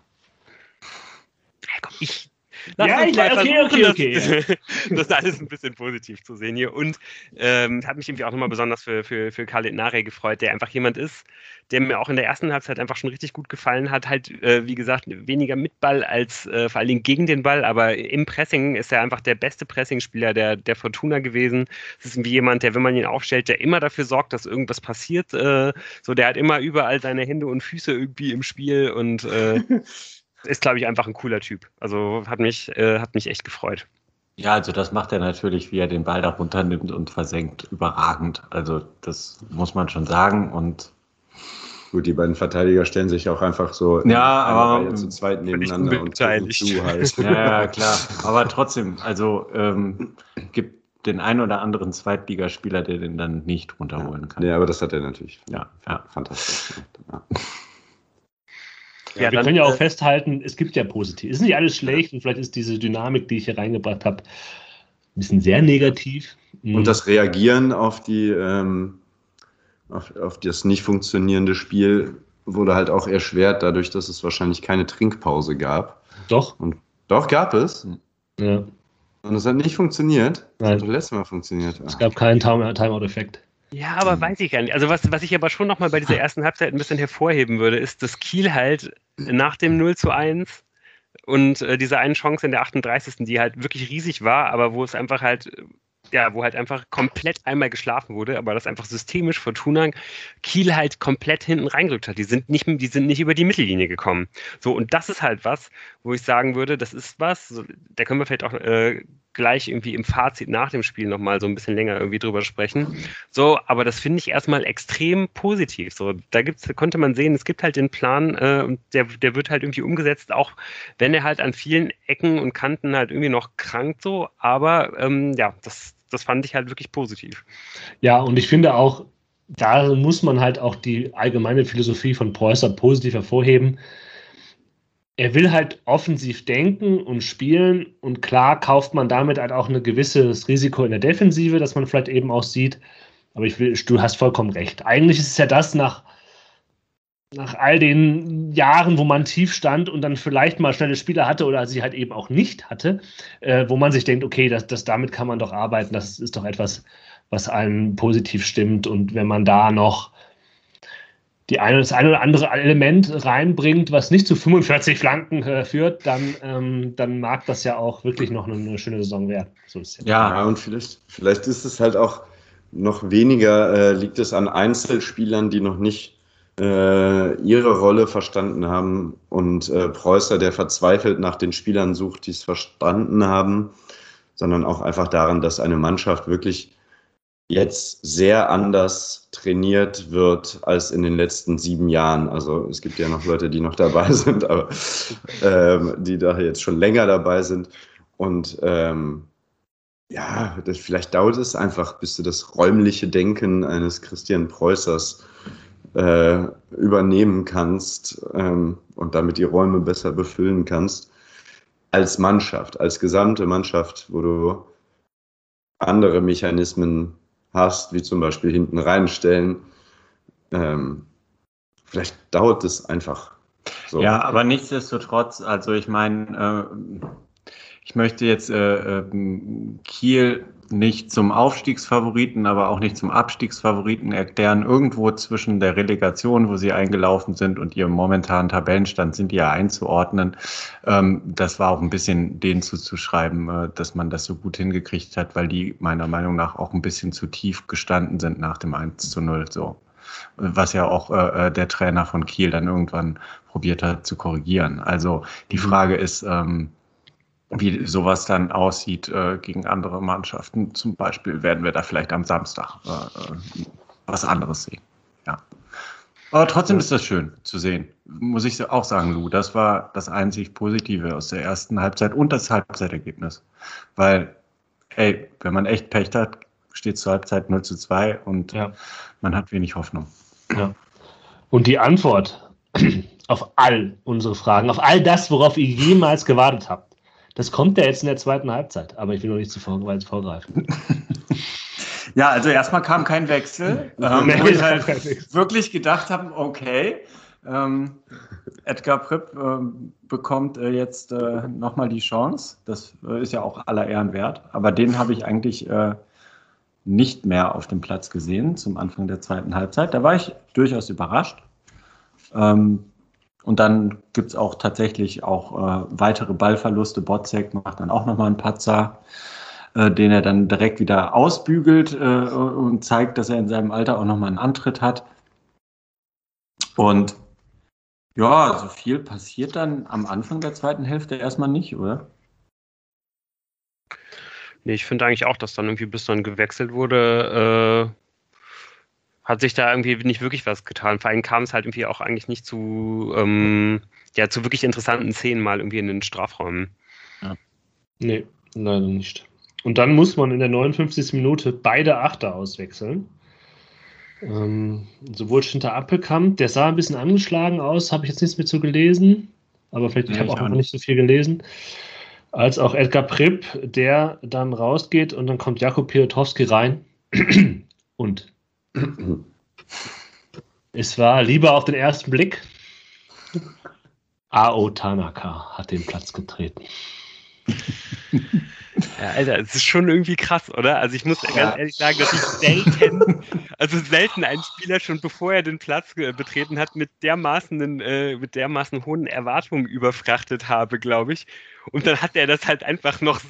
Speaker 2: Ja, komm, ich,
Speaker 1: Lass ja, ich, okay, okay, okay.
Speaker 2: Das, das alles ein bisschen positiv zu sehen hier. Und ähm, hat mich irgendwie auch nochmal besonders für, für, für Khalid Nare gefreut, der einfach jemand ist, der mir auch in der ersten Halbzeit einfach schon richtig gut gefallen hat. Halt, äh, wie gesagt, weniger mit Ball als äh, vor allen Dingen gegen den Ball, aber im Pressing ist er einfach der beste Pressingspieler der, der Fortuna gewesen. Es ist wie jemand, der, wenn man ihn aufstellt, der immer dafür sorgt, dass irgendwas passiert. Äh, so, der hat immer überall seine Hände und Füße irgendwie im Spiel und äh, ist, glaube ich, einfach ein cooler Typ. Also hat mich, äh, hat mich echt gefreut.
Speaker 4: Ja, also das macht er natürlich, wie er den Ball da runternimmt und versenkt, überragend. Also das muss man schon sagen. Und
Speaker 3: Gut, die beiden Verteidiger stellen sich auch einfach so
Speaker 4: ja, aber,
Speaker 3: zu zweit nebeneinander und
Speaker 2: zu
Speaker 3: halt.
Speaker 4: Ja, ja, klar. Aber trotzdem, also ähm, gibt den einen oder anderen Zweitligaspieler, der den dann nicht runterholen kann.
Speaker 3: Ja, aber das hat er natürlich.
Speaker 4: Ja, ja. fantastisch. Ja.
Speaker 1: Ja, wir dann, können ja auch äh, festhalten, es gibt ja positiv. Es ist nicht alles schlecht und vielleicht ist diese Dynamik, die ich hier reingebracht habe, ein bisschen sehr negativ.
Speaker 3: Mhm. Und das Reagieren auf die ähm, auf, auf das nicht funktionierende Spiel wurde halt auch erschwert, dadurch, dass es wahrscheinlich keine Trinkpause gab.
Speaker 1: Doch.
Speaker 3: Und doch gab es.
Speaker 1: Ja.
Speaker 3: Und es hat nicht funktioniert.
Speaker 1: Nein.
Speaker 3: Das hat letztes Mal funktioniert.
Speaker 1: Es gab keinen Timeout-Effekt.
Speaker 2: Ja, aber hm. weiß ich gar nicht. Also was, was ich aber schon nochmal bei dieser ersten Halbzeit ein bisschen hervorheben würde, ist, dass Kiel halt nach dem 0 zu 1 und äh, diese eine Chance in der 38. die halt wirklich riesig war, aber wo es einfach halt ja, wo halt einfach komplett einmal geschlafen wurde, aber das einfach systemisch Fortuna Kiel halt komplett hinten reingerückt hat. Die sind nicht, die sind nicht über die Mittellinie gekommen. So, und das ist halt was, wo ich sagen würde, das ist was, da können wir vielleicht auch äh, gleich irgendwie im Fazit nach dem Spiel nochmal so ein bisschen länger irgendwie drüber sprechen. So, aber das finde ich erstmal extrem positiv. So, da gibt's, konnte man sehen, es gibt halt den Plan äh, und der, der wird halt irgendwie umgesetzt, auch wenn er halt an vielen Ecken und Kanten halt irgendwie noch krankt so, aber ähm, ja, das, das fand ich halt wirklich positiv.
Speaker 1: Ja, und ich finde auch, da muss man halt auch die allgemeine Philosophie von Preußer positiv hervorheben. Er will halt offensiv denken und spielen und klar kauft man damit halt auch ein gewisses Risiko in der Defensive, das man vielleicht eben auch sieht. Aber ich will, du hast vollkommen recht. Eigentlich ist es ja das nach nach all den Jahren, wo man tief stand und dann vielleicht mal schnelle Spieler hatte oder sie halt eben auch nicht hatte, äh, wo man sich denkt, okay, das, das, damit kann man doch arbeiten, das ist doch etwas, was einen positiv stimmt. Und wenn man da noch die eine, das eine oder andere Element reinbringt, was nicht zu 45 Flanken äh, führt, dann, ähm, dann mag das ja auch wirklich noch eine, eine schöne Saison werden.
Speaker 3: So ja, und vielleicht, vielleicht ist es halt auch noch weniger, äh, liegt es an Einzelspielern, die noch nicht äh, ihre Rolle verstanden haben und äh, Preußer, der verzweifelt nach den Spielern sucht, die es verstanden haben, sondern auch einfach daran, dass eine Mannschaft wirklich jetzt sehr anders trainiert wird als in den letzten sieben Jahren. Also es gibt ja noch Leute, die noch dabei sind, aber ähm, die da jetzt schon länger dabei sind. Und ähm, ja, das, vielleicht dauert es einfach, bis du das räumliche Denken eines Christian Preußers äh, übernehmen kannst ähm, und damit die Räume besser befüllen kannst, als Mannschaft, als gesamte Mannschaft, wo du andere Mechanismen hast, wie zum Beispiel hinten reinstellen. Ähm, vielleicht dauert es einfach.
Speaker 4: So. Ja, aber nichtsdestotrotz, also ich meine, äh, ich möchte jetzt äh, äh, Kiel nicht zum Aufstiegsfavoriten, aber auch nicht zum Abstiegsfavoriten erklären. Irgendwo zwischen der Relegation, wo sie eingelaufen sind, und ihrem momentanen Tabellenstand sind die ja einzuordnen. Ähm, das war auch ein bisschen denen zuzuschreiben, äh, dass man das so gut hingekriegt hat, weil die meiner Meinung nach auch ein bisschen zu tief gestanden sind nach dem 1 zu 0. So. Was ja auch äh, äh, der Trainer von Kiel dann irgendwann probiert hat zu korrigieren. Also die mhm. Frage ist, ähm, wie sowas dann aussieht äh, gegen andere Mannschaften. Zum Beispiel werden wir da vielleicht am Samstag äh, äh was anderes sehen. Ja. Aber trotzdem ist das schön zu sehen. Muss ich auch sagen, Lou. Das war das einzig Positive aus der ersten Halbzeit und das Halbzeitergebnis. Weil, ey, wenn man echt Pech hat, steht zur Halbzeit 0 zu 2 und ja. man hat wenig Hoffnung.
Speaker 1: Ja. Und die Antwort auf all unsere Fragen, auf all das, worauf ihr jemals gewartet habt, das kommt ja jetzt in der zweiten Halbzeit. Aber ich will noch nicht zu weit vorgreifen.
Speaker 4: Ja, also erstmal kam kein Wechsel, ähm, wo ich halt wirklich gedacht habe, okay, ähm, Edgar Pripp ähm, bekommt äh, jetzt äh, nochmal die Chance. Das äh, ist ja auch aller Ehren wert. Aber den habe ich eigentlich äh, nicht mehr auf dem Platz gesehen zum Anfang der zweiten Halbzeit. Da war ich durchaus überrascht. Ähm, und dann gibt es auch tatsächlich auch äh, weitere Ballverluste. Botzek macht dann auch nochmal einen Patzer äh, den er dann direkt wieder ausbügelt äh, und zeigt, dass er in seinem Alter auch nochmal einen Antritt hat. Und ja, so viel passiert dann am Anfang der zweiten Hälfte erstmal nicht, oder?
Speaker 2: Nee, ich finde eigentlich auch, dass dann irgendwie bis dann gewechselt wurde, äh, hat sich da irgendwie nicht wirklich was getan. Vor allem kam es halt irgendwie auch eigentlich nicht zu, ähm, ja, zu wirklich interessanten Szenen mal irgendwie in den Strafräumen.
Speaker 1: Ja. Nee, leider nicht. Und dann muss man in der 59. Minute beide Achter auswechseln. Ähm, sowohl Schinter Appelkamp, der sah ein bisschen angeschlagen aus, habe ich jetzt nichts mehr zu gelesen, aber vielleicht, ja, ich habe auch noch nicht so viel gelesen, als auch Edgar Pripp, der dann rausgeht und dann kommt Jakob Piotowski rein und es war lieber auf den ersten Blick. Ao Tanaka hat den Platz getreten.
Speaker 2: Ja, Alter, es ist schon irgendwie krass, oder? Also ich muss ja. ganz ehrlich sagen, dass ich selten, also selten einen Spieler schon bevor er den Platz betreten hat, mit dermaßen, äh, mit dermaßen hohen Erwartungen überfrachtet habe, glaube ich. Und dann hat er das halt einfach noch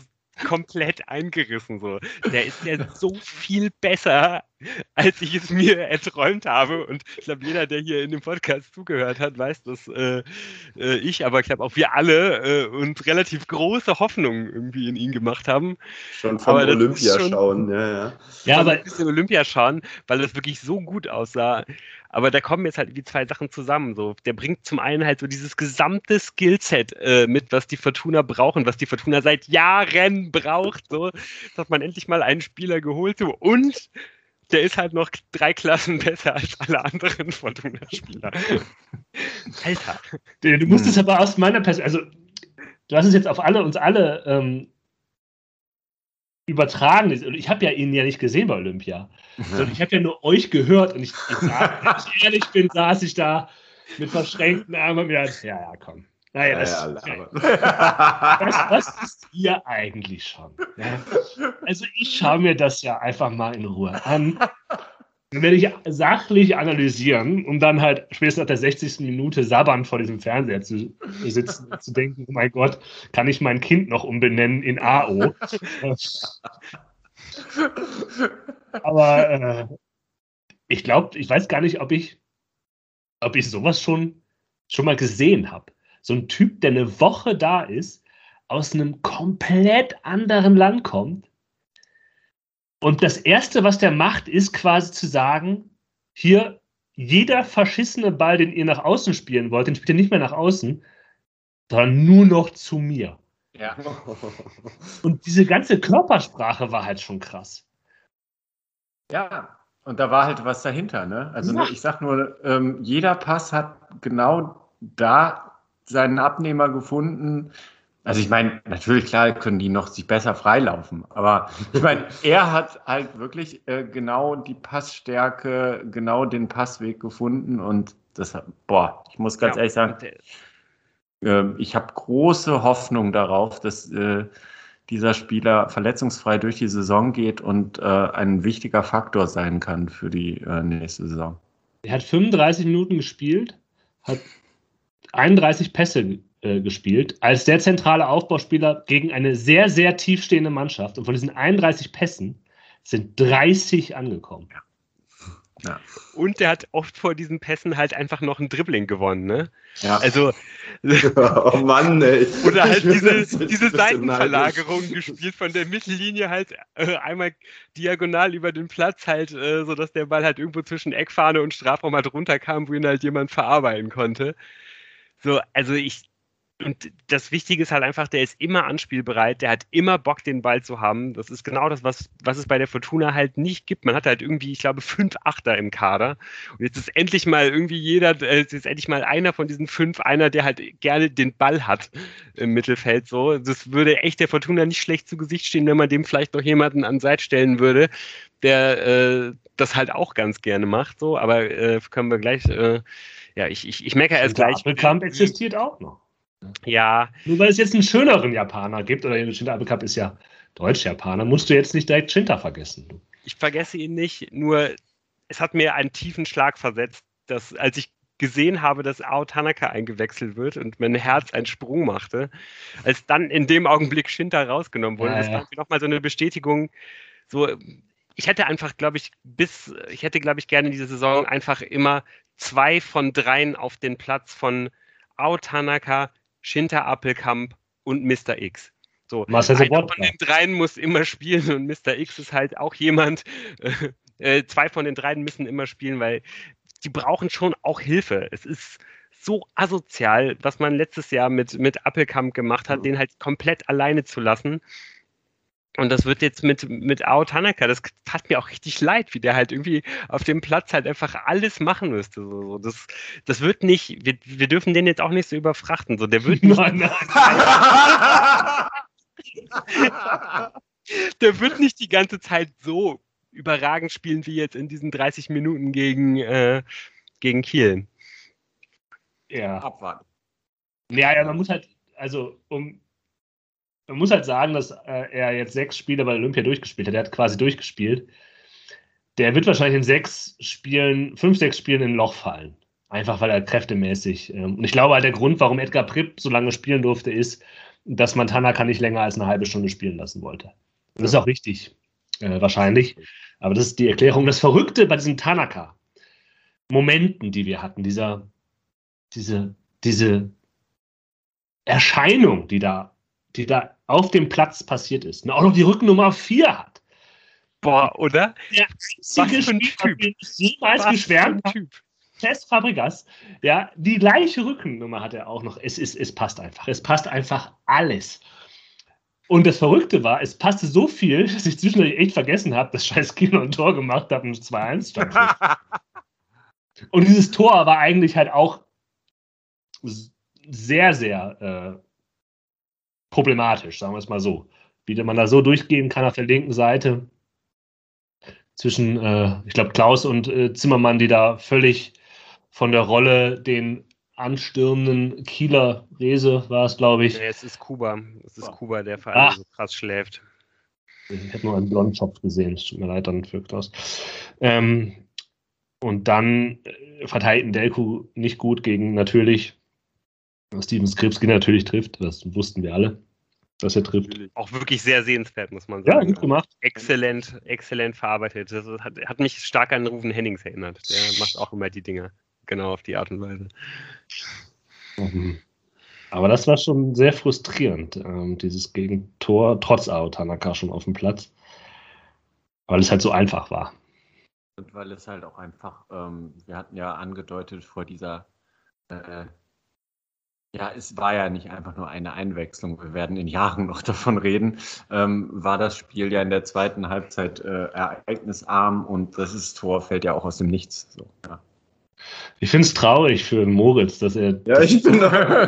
Speaker 2: komplett eingerissen. So. Der ist ja so viel besser, als ich es mir erträumt habe. Und ich glaube, jeder, der hier in dem Podcast zugehört hat, weiß, dass äh, äh ich, aber ich glaube auch wir alle äh, uns relativ große Hoffnungen irgendwie in ihn gemacht haben.
Speaker 3: Schon vom Olympia schon, schauen, ja, ja.
Speaker 2: Ja, aber ein bisschen Olympia schauen, weil das wirklich so gut aussah. Aber da kommen jetzt halt die zwei Sachen zusammen. So. Der bringt zum einen halt so dieses gesamte Skillset äh, mit, was die Fortuna brauchen, was die Fortuna seit Jahren braucht. So. Hat man endlich mal einen Spieler geholt. So. Und der ist halt noch drei Klassen besser als alle anderen Fortuna-Spieler.
Speaker 1: Alter. Du musst es aber aus meiner Perspektive, also du hast es jetzt auf alle uns alle ähm, übertragen ich habe ja ihn ja nicht gesehen bei Olympia. Sondern ich habe ja nur euch gehört und ich, ich sag, wenn ich ehrlich bin, saß ich da mit verschränkten Armen und mir dachte, ja, ja, komm. Naja, das, ja, ja, was, was ist ihr eigentlich schon? Ja? Also ich schaue mir das ja einfach mal in Ruhe an dann werde ich sachlich analysieren, um dann halt spätestens nach der 60. Minute sabbernd vor diesem Fernseher zu sitzen und zu denken, oh mein Gott, kann ich mein Kind noch umbenennen in AO? Aber äh, ich glaube, ich weiß gar nicht, ob ich, ob ich sowas schon, schon mal gesehen habe. So ein Typ, der eine Woche da ist, aus einem komplett anderen Land kommt und das Erste, was der macht, ist quasi zu sagen, hier, jeder verschissene Ball, den ihr nach außen spielen wollt, den spielt ihr nicht mehr nach außen, sondern nur noch zu mir. Ja. Und diese ganze Körpersprache war halt schon krass.
Speaker 4: Ja, und da war halt was dahinter, ne? Also ja. ich sag nur, ähm, jeder Pass hat genau da seinen Abnehmer gefunden, also ich meine, natürlich klar können die noch sich besser freilaufen, aber ich meine, er hat halt wirklich äh, genau die Passstärke, genau den Passweg gefunden und das, boah, ich muss ganz ja, ehrlich sagen, äh, ich habe große Hoffnung darauf, dass äh, dieser Spieler verletzungsfrei durch die Saison geht und äh, ein wichtiger Faktor sein kann für die äh, nächste Saison.
Speaker 1: Er hat 35 Minuten gespielt, hat 31 Pässe äh, gespielt, als der zentrale Aufbauspieler gegen eine sehr, sehr tiefstehende Mannschaft. Und von diesen 31 Pässen sind 30 angekommen.
Speaker 2: Ja. Und der hat oft vor diesen Pässen halt einfach noch ein Dribbling gewonnen, ne?
Speaker 3: Ja.
Speaker 2: Also.
Speaker 3: oh Mann, ey.
Speaker 2: Oder halt diese, diese Seitenverlagerung gespielt von der Mittellinie halt äh, einmal diagonal über den Platz halt, äh, sodass der Ball halt irgendwo zwischen Eckfahne und Strafraum halt runterkam, wo ihn halt jemand verarbeiten konnte. So, also ich, und das Wichtige ist halt einfach, der ist immer anspielbereit, der hat immer Bock, den Ball zu haben. Das ist genau das, was, was es bei der Fortuna halt nicht gibt. Man hat halt irgendwie, ich glaube, fünf Achter im Kader. Und jetzt ist endlich mal irgendwie jeder, äh, jetzt ist endlich mal einer von diesen fünf, einer, der halt gerne den Ball hat im Mittelfeld. So, das würde echt der Fortuna nicht schlecht zu Gesicht stehen, wenn man dem vielleicht noch jemanden an Seite stellen würde, der äh, das halt auch ganz gerne macht. So, aber äh, können wir gleich, äh, ja, ich, ich, ich meckere erst gleich.
Speaker 1: Appelkamp existiert auch noch.
Speaker 2: Ja.
Speaker 1: Nur weil es jetzt einen schöneren Japaner gibt, oder Shinta Abe ist ja Deutsch-Japaner, musst du jetzt nicht direkt Shinta vergessen.
Speaker 2: Ich vergesse ihn nicht, nur es hat mir einen tiefen Schlag versetzt, dass als ich gesehen habe, dass Ao Tanaka eingewechselt wird und mein Herz einen Sprung machte, als dann in dem Augenblick Shinta rausgenommen wurde. Ja, das war nochmal so eine Bestätigung. So, ich hätte einfach, glaube ich, bis, ich hätte, glaube ich, gerne in dieser Saison einfach immer zwei von dreien auf den Platz von Ao Tanaka, Shinta Appelkamp und Mr. X. So,
Speaker 1: Marcel
Speaker 2: einer von den dreien muss immer spielen und Mr. X ist halt auch jemand, äh, zwei von den dreien müssen immer spielen, weil die brauchen schon auch Hilfe. Es ist so asozial, was man letztes Jahr mit, mit Appelkamp gemacht hat, mhm. den halt komplett alleine zu lassen. Und das wird jetzt mit, mit Ao Tanaka, das tat mir auch richtig leid, wie der halt irgendwie auf dem Platz halt einfach alles machen müsste. So, das, das wird nicht, wir, wir dürfen den jetzt auch nicht so überfrachten. So, der wird nicht. Nein, nein, nein. der wird nicht die ganze Zeit so überragend spielen wie jetzt in diesen 30 Minuten gegen, äh, gegen Kiel.
Speaker 1: Ja. Abwarten. Ja, ja, man muss halt, also um man muss halt sagen, dass äh, er jetzt sechs Spiele bei Olympia durchgespielt hat. Er hat quasi durchgespielt. Der wird wahrscheinlich in sechs Spielen, fünf, sechs Spielen in ein Loch fallen. Einfach weil er kräftemäßig. Ähm, und ich glaube halt, der Grund, warum Edgar Pripp so lange spielen durfte, ist, dass man Tanaka nicht länger als eine halbe Stunde spielen lassen wollte. Und das ist auch richtig, äh, wahrscheinlich. Aber das ist die Erklärung. Das Verrückte bei diesen Tanaka-Momenten, die wir hatten, dieser, diese, diese Erscheinung, die da, die da auf dem Platz passiert ist und auch noch die Rückennummer 4 hat.
Speaker 2: Boah, oder?
Speaker 1: Der einzige Spieler, den ich jemals Was geschwärmt habe. Test Fabregas, ja, die gleiche Rückennummer hat er auch noch. Es, ist, es passt einfach. Es passt einfach alles. Und das Verrückte war, es passte so viel, dass ich zwischendurch echt vergessen habe, dass Scheiß Kino ein Tor gemacht hat und 2-1 stand. und dieses Tor war eigentlich halt auch sehr, sehr äh, problematisch, sagen wir es mal so. Wie man da so durchgehen kann auf der linken Seite zwischen, äh, ich glaube, Klaus und äh, Zimmermann, die da völlig von der Rolle den anstürmenden Kieler Rese war es, glaube ich.
Speaker 2: Ja, es ist Kuba. Es ist Kuba, der vor allem so krass schläft.
Speaker 1: Ich hätte nur einen blonden Schopf gesehen. Es tut mir leid dann für Klaus. Ähm, und dann äh, verteidigten Delku nicht gut gegen natürlich Steven Skripski natürlich trifft. Das wussten wir alle dass er trifft.
Speaker 2: Auch wirklich sehr sehenswert, muss man sagen.
Speaker 1: Ja, gut gemacht.
Speaker 2: Exzellent, exzellent verarbeitet. Das hat, hat mich stark an Rufen Hennings erinnert. Der macht auch immer die Dinger genau auf die Art und Weise.
Speaker 1: Mhm. Aber das war schon sehr frustrierend, ähm, dieses Gegentor, trotz Ao Tanaka schon auf dem Platz. Weil es halt so einfach war.
Speaker 4: Und weil es halt auch einfach, ähm, wir hatten ja angedeutet vor dieser äh, ja, es war ja nicht einfach nur eine Einwechslung. Wir werden in Jahren noch davon reden. Ähm, war das Spiel ja in der zweiten Halbzeit äh, ereignisarm und das ist Tor fällt ja auch aus dem Nichts. So, ja.
Speaker 1: Ich finde es traurig für Moritz, dass er
Speaker 3: ja, ich bin
Speaker 1: der,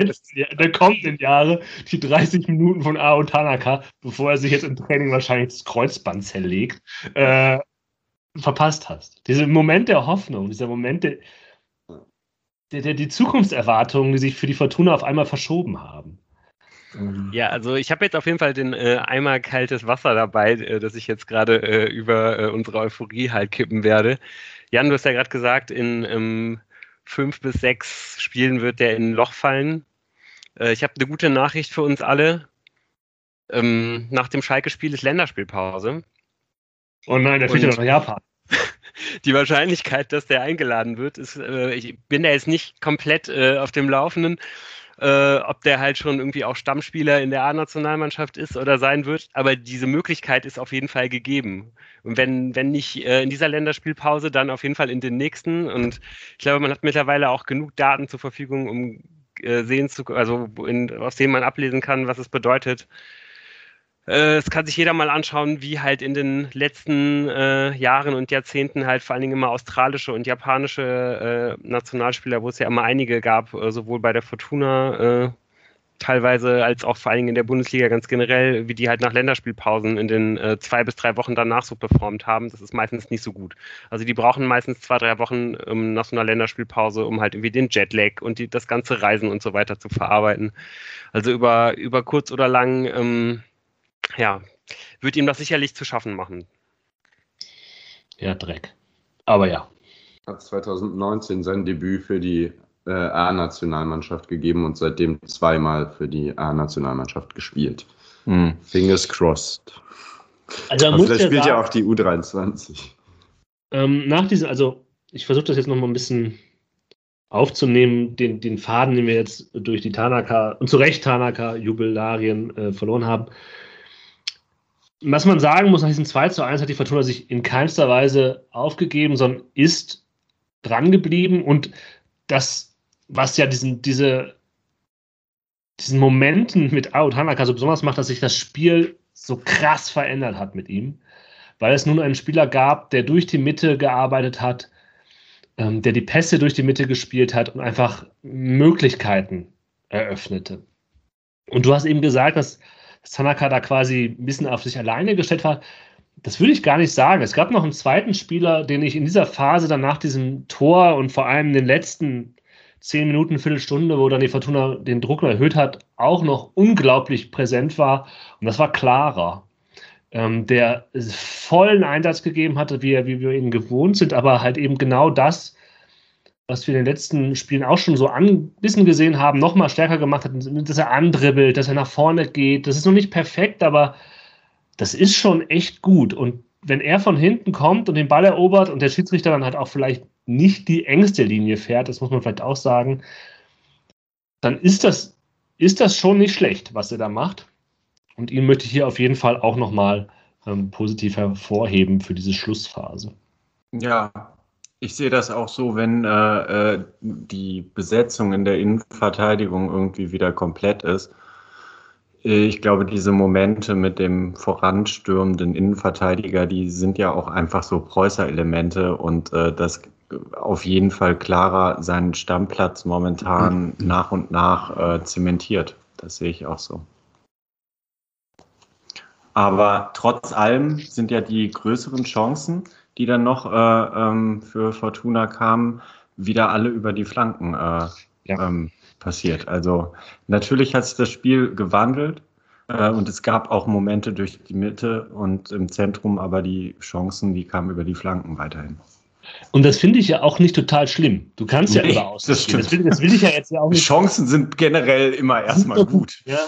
Speaker 1: letzten, der kommenden Jahre die 30 Minuten von Ao Tanaka, bevor er sich jetzt im Training wahrscheinlich das Kreuzband zerlegt, äh, verpasst hast. Dieser Moment der Hoffnung, dieser Moment der, der, der, die Zukunftserwartungen, die sich für die Fortuna auf einmal verschoben haben.
Speaker 2: Ähm. Ja, also ich habe jetzt auf jeden Fall den äh, Eimer kaltes Wasser dabei, äh, das ich jetzt gerade äh, über äh, unsere Euphorie halt kippen werde. Jan, du hast ja gerade gesagt, in ähm, fünf bis sechs Spielen wird der in ein Loch fallen. Äh, ich habe eine gute Nachricht für uns alle. Ähm, nach dem Schalke-Spiel ist Länderspielpause.
Speaker 1: Oh nein, der fehlt ja noch Japan.
Speaker 2: Die Wahrscheinlichkeit, dass der eingeladen wird, ist, äh, ich bin da jetzt nicht komplett äh, auf dem Laufenden, äh, ob der halt schon irgendwie auch Stammspieler in der A-Nationalmannschaft ist oder sein wird, aber diese Möglichkeit ist auf jeden Fall gegeben. Und wenn, wenn nicht äh, in dieser Länderspielpause, dann auf jeden Fall in den nächsten. Und ich glaube, man hat mittlerweile auch genug Daten zur Verfügung, um äh, sehen zu, also in, aus denen man ablesen kann, was es bedeutet, es kann sich jeder mal anschauen, wie halt in den letzten äh, Jahren und Jahrzehnten halt vor allen Dingen immer australische und japanische äh, Nationalspieler, wo es ja immer einige gab, äh, sowohl bei der Fortuna äh, teilweise als auch vor allen Dingen in der Bundesliga ganz generell, wie die halt nach Länderspielpausen in den äh, zwei bis drei Wochen danach so performt haben. Das ist meistens nicht so gut. Also die brauchen meistens zwei, drei Wochen ähm, nach so einer Länderspielpause, um halt irgendwie den Jetlag und die, das ganze Reisen und so weiter zu verarbeiten. Also über, über kurz oder lang ähm, ja, wird ihm das sicherlich zu schaffen machen.
Speaker 1: Ja, Dreck. Aber ja.
Speaker 3: Hat 2019 sein Debüt für die äh, A-Nationalmannschaft gegeben und seitdem zweimal für die A-Nationalmannschaft gespielt. Hm. Fingers crossed. Also Aber vielleicht spielt ja auch die U23.
Speaker 1: Ähm, nach diesem, also ich versuche das jetzt nochmal ein bisschen aufzunehmen, den, den Faden, den wir jetzt durch die Tanaka und zu Recht Tanaka-Jubilarien äh, verloren haben was man sagen muss, nach diesem 2 zu 1 hat die Fortuna sich in keinster Weise aufgegeben, sondern ist dran geblieben und das, was ja diesen, diese, diesen Momenten mit Out Hanaka so besonders macht, dass sich das Spiel so krass verändert hat mit ihm, weil es nun einen Spieler gab, der durch die Mitte gearbeitet hat, ähm, der die Pässe durch die Mitte gespielt hat und einfach Möglichkeiten eröffnete. Und du hast eben gesagt, dass Sanaka da quasi ein bisschen auf sich alleine gestellt war. Das würde ich gar nicht sagen. Es gab noch einen zweiten Spieler, den ich in dieser Phase dann nach diesem Tor und vor allem in den letzten zehn Minuten, Viertelstunde, wo dann die Fortuna den Druck erhöht hat, auch noch unglaublich präsent war. Und das war Clara, ähm, der vollen Einsatz gegeben hatte, wie, wie wir ihn gewohnt sind, aber halt eben genau das was wir in den letzten Spielen auch schon so ein bisschen gesehen haben, noch mal stärker gemacht hat, dass er andribbelt, dass er nach vorne geht. Das ist noch nicht perfekt, aber das ist schon echt gut. Und wenn er von hinten kommt und den Ball erobert und der Schiedsrichter dann halt auch vielleicht nicht die engste Linie fährt, das muss man vielleicht auch sagen, dann ist das, ist das schon nicht schlecht, was er da macht. Und ihn möchte ich hier auf jeden Fall auch nochmal ähm, positiv hervorheben für diese Schlussphase.
Speaker 4: Ja, ich sehe das auch so, wenn äh, äh, die Besetzung in der Innenverteidigung irgendwie wieder komplett ist. Ich glaube, diese Momente mit dem voranstürmenden Innenverteidiger, die sind ja auch einfach so Preußer-Elemente und äh, das auf jeden Fall klarer seinen Stammplatz momentan nach und nach äh, zementiert. Das sehe ich auch so. Aber trotz allem sind ja die größeren Chancen die dann noch äh, ähm, für Fortuna kamen, wieder alle über die Flanken äh, ja. ähm, passiert. Also natürlich hat sich das Spiel gewandelt äh, und es gab auch Momente durch die Mitte und im Zentrum, aber die Chancen, die kamen über die Flanken weiterhin.
Speaker 1: Und das finde ich ja auch nicht total schlimm. Du kannst ja nee,
Speaker 4: aus. Das, das, will, das will ich ja jetzt ja auch nicht. Chancen sind generell immer erstmal gut.
Speaker 1: Ja,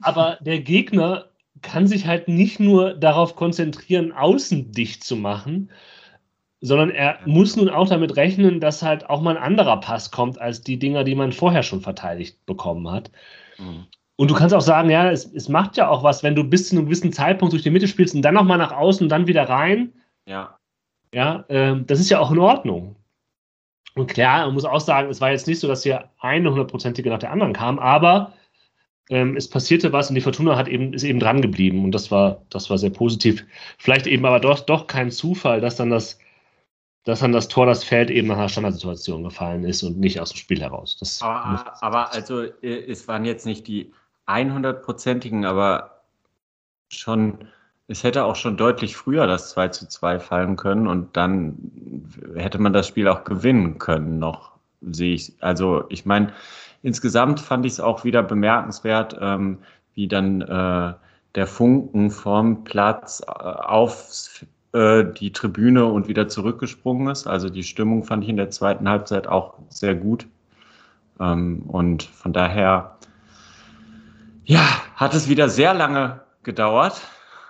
Speaker 1: aber der Gegner kann sich halt nicht nur darauf konzentrieren, außen dicht zu machen, sondern er muss nun auch damit rechnen, dass halt auch mal ein anderer Pass kommt als die Dinger, die man vorher schon verteidigt bekommen hat. Mhm. Und du kannst auch sagen, ja, es, es, macht ja auch was, wenn du bis zu einem gewissen Zeitpunkt durch die Mitte spielst und dann nochmal nach außen und dann wieder rein.
Speaker 4: Ja.
Speaker 1: Ja, äh, das ist ja auch in Ordnung. Und klar, man muss auch sagen, es war jetzt nicht so, dass hier eine hundertprozentige nach der anderen kam, aber ähm, es passierte was und die Fortuna hat eben, ist eben dran geblieben und das war, das war sehr positiv. Vielleicht eben aber doch, doch kein Zufall, dass dann das dass dann das Tor, das Feld eben nach einer Standardsituation gefallen ist und nicht aus dem Spiel heraus. Das
Speaker 4: aber, aber also äh, es waren jetzt nicht die 100-prozentigen, aber schon, es hätte auch schon deutlich früher das 2 zu 2 fallen können und dann hätte man das Spiel auch gewinnen können noch, sehe ich. Also ich meine, insgesamt fand ich es auch wieder bemerkenswert, ähm, wie dann äh, der Funken vom Platz äh, aufs äh, die Tribüne und wieder zurückgesprungen ist. Also die Stimmung fand ich in der zweiten Halbzeit auch sehr gut. Ähm, und von daher, ja, hat es wieder sehr lange gedauert.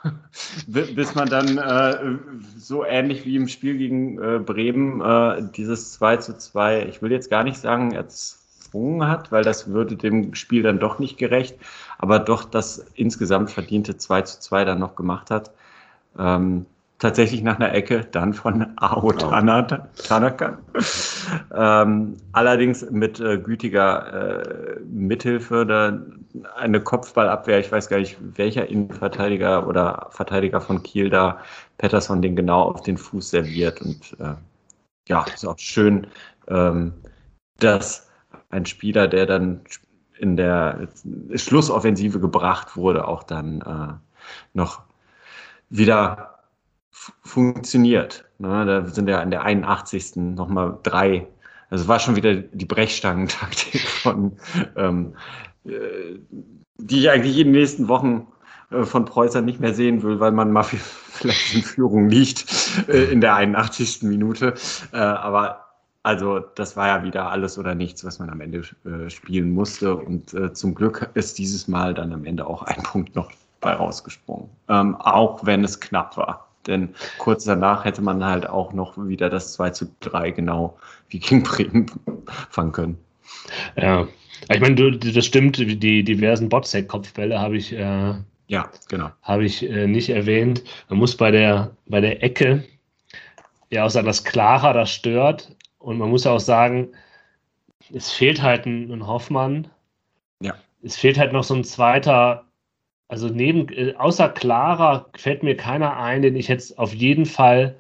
Speaker 4: Bis man dann äh, so ähnlich wie im Spiel gegen äh, Bremen äh, dieses 2 zu 2, ich will jetzt gar nicht sagen, erzwungen hat, weil das würde dem Spiel dann doch nicht gerecht, aber doch das insgesamt verdiente 2 zu 2 dann noch gemacht hat. Ähm, tatsächlich nach einer Ecke, dann von Ao Tanaka. ähm, allerdings mit äh, gütiger äh, Mithilfe, da eine Kopfballabwehr, ich weiß gar nicht, welcher Innenverteidiger oder Verteidiger von Kiel da Pettersson den genau auf den Fuß serviert. Und äh, ja, ist auch schön, ähm, dass ein Spieler, der dann in der Schlussoffensive gebracht wurde, auch dann äh, noch wieder funktioniert. Ne? Da sind ja in der 81. nochmal drei. Also war schon wieder die Brechstangentaktik von, ähm, äh, die ich eigentlich in den nächsten Wochen äh, von Preußern nicht mehr sehen will, weil man mal vielleicht in Führung liegt äh, in der 81. Minute. Aber also das war ja wieder alles oder nichts, was man am Ende spielen musste. Und zum Glück ist dieses Mal dann am Ende auch ein Punkt noch bei rausgesprungen. Ähm, auch wenn es knapp war. Denn kurz danach hätte man halt auch noch wieder das 2 zu 3 genau wie gegen Bremen fangen können.
Speaker 1: Ja, ich meine, das stimmt, die diversen Botsec-Kopfbälle habe ich, äh,
Speaker 4: ja, genau.
Speaker 1: Habe ich äh, nicht erwähnt. Man muss bei der, bei der Ecke ja auch sagen, dass Clara das stört. Und man muss auch sagen, es fehlt halt ein, ein Hoffmann.
Speaker 4: Ja.
Speaker 1: Es fehlt halt noch so ein zweiter also neben, äh, außer Clara fällt mir keiner ein, den ich jetzt auf jeden Fall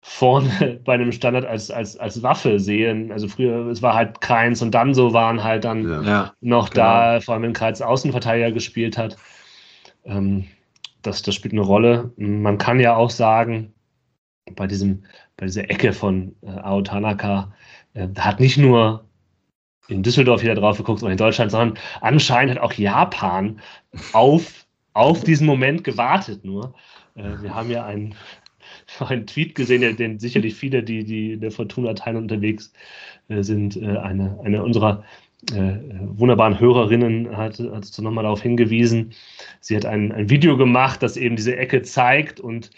Speaker 1: vorne bei einem Standard als, als, als Waffe sehe. Also früher, es war halt Kreins und dann so waren halt dann ja, noch genau. da, vor allem wenn Kreins Außenverteidiger gespielt hat. Ähm, das, das spielt eine Rolle. Man kann ja auch sagen, bei diesem, bei dieser Ecke von äh, Ao Tanaka, äh, hat nicht nur in Düsseldorf wieder drauf geguckt oder in Deutschland, sondern anscheinend hat auch Japan auf auf diesen Moment gewartet nur. Äh, wir haben ja einen, einen Tweet gesehen, den, sicherlich viele, die, die in der Fortuna-Teil unterwegs äh, sind, äh, eine, eine unserer äh, wunderbaren Hörerinnen hat, hat nochmal darauf hingewiesen. Sie hat ein, ein Video gemacht, das eben diese Ecke zeigt und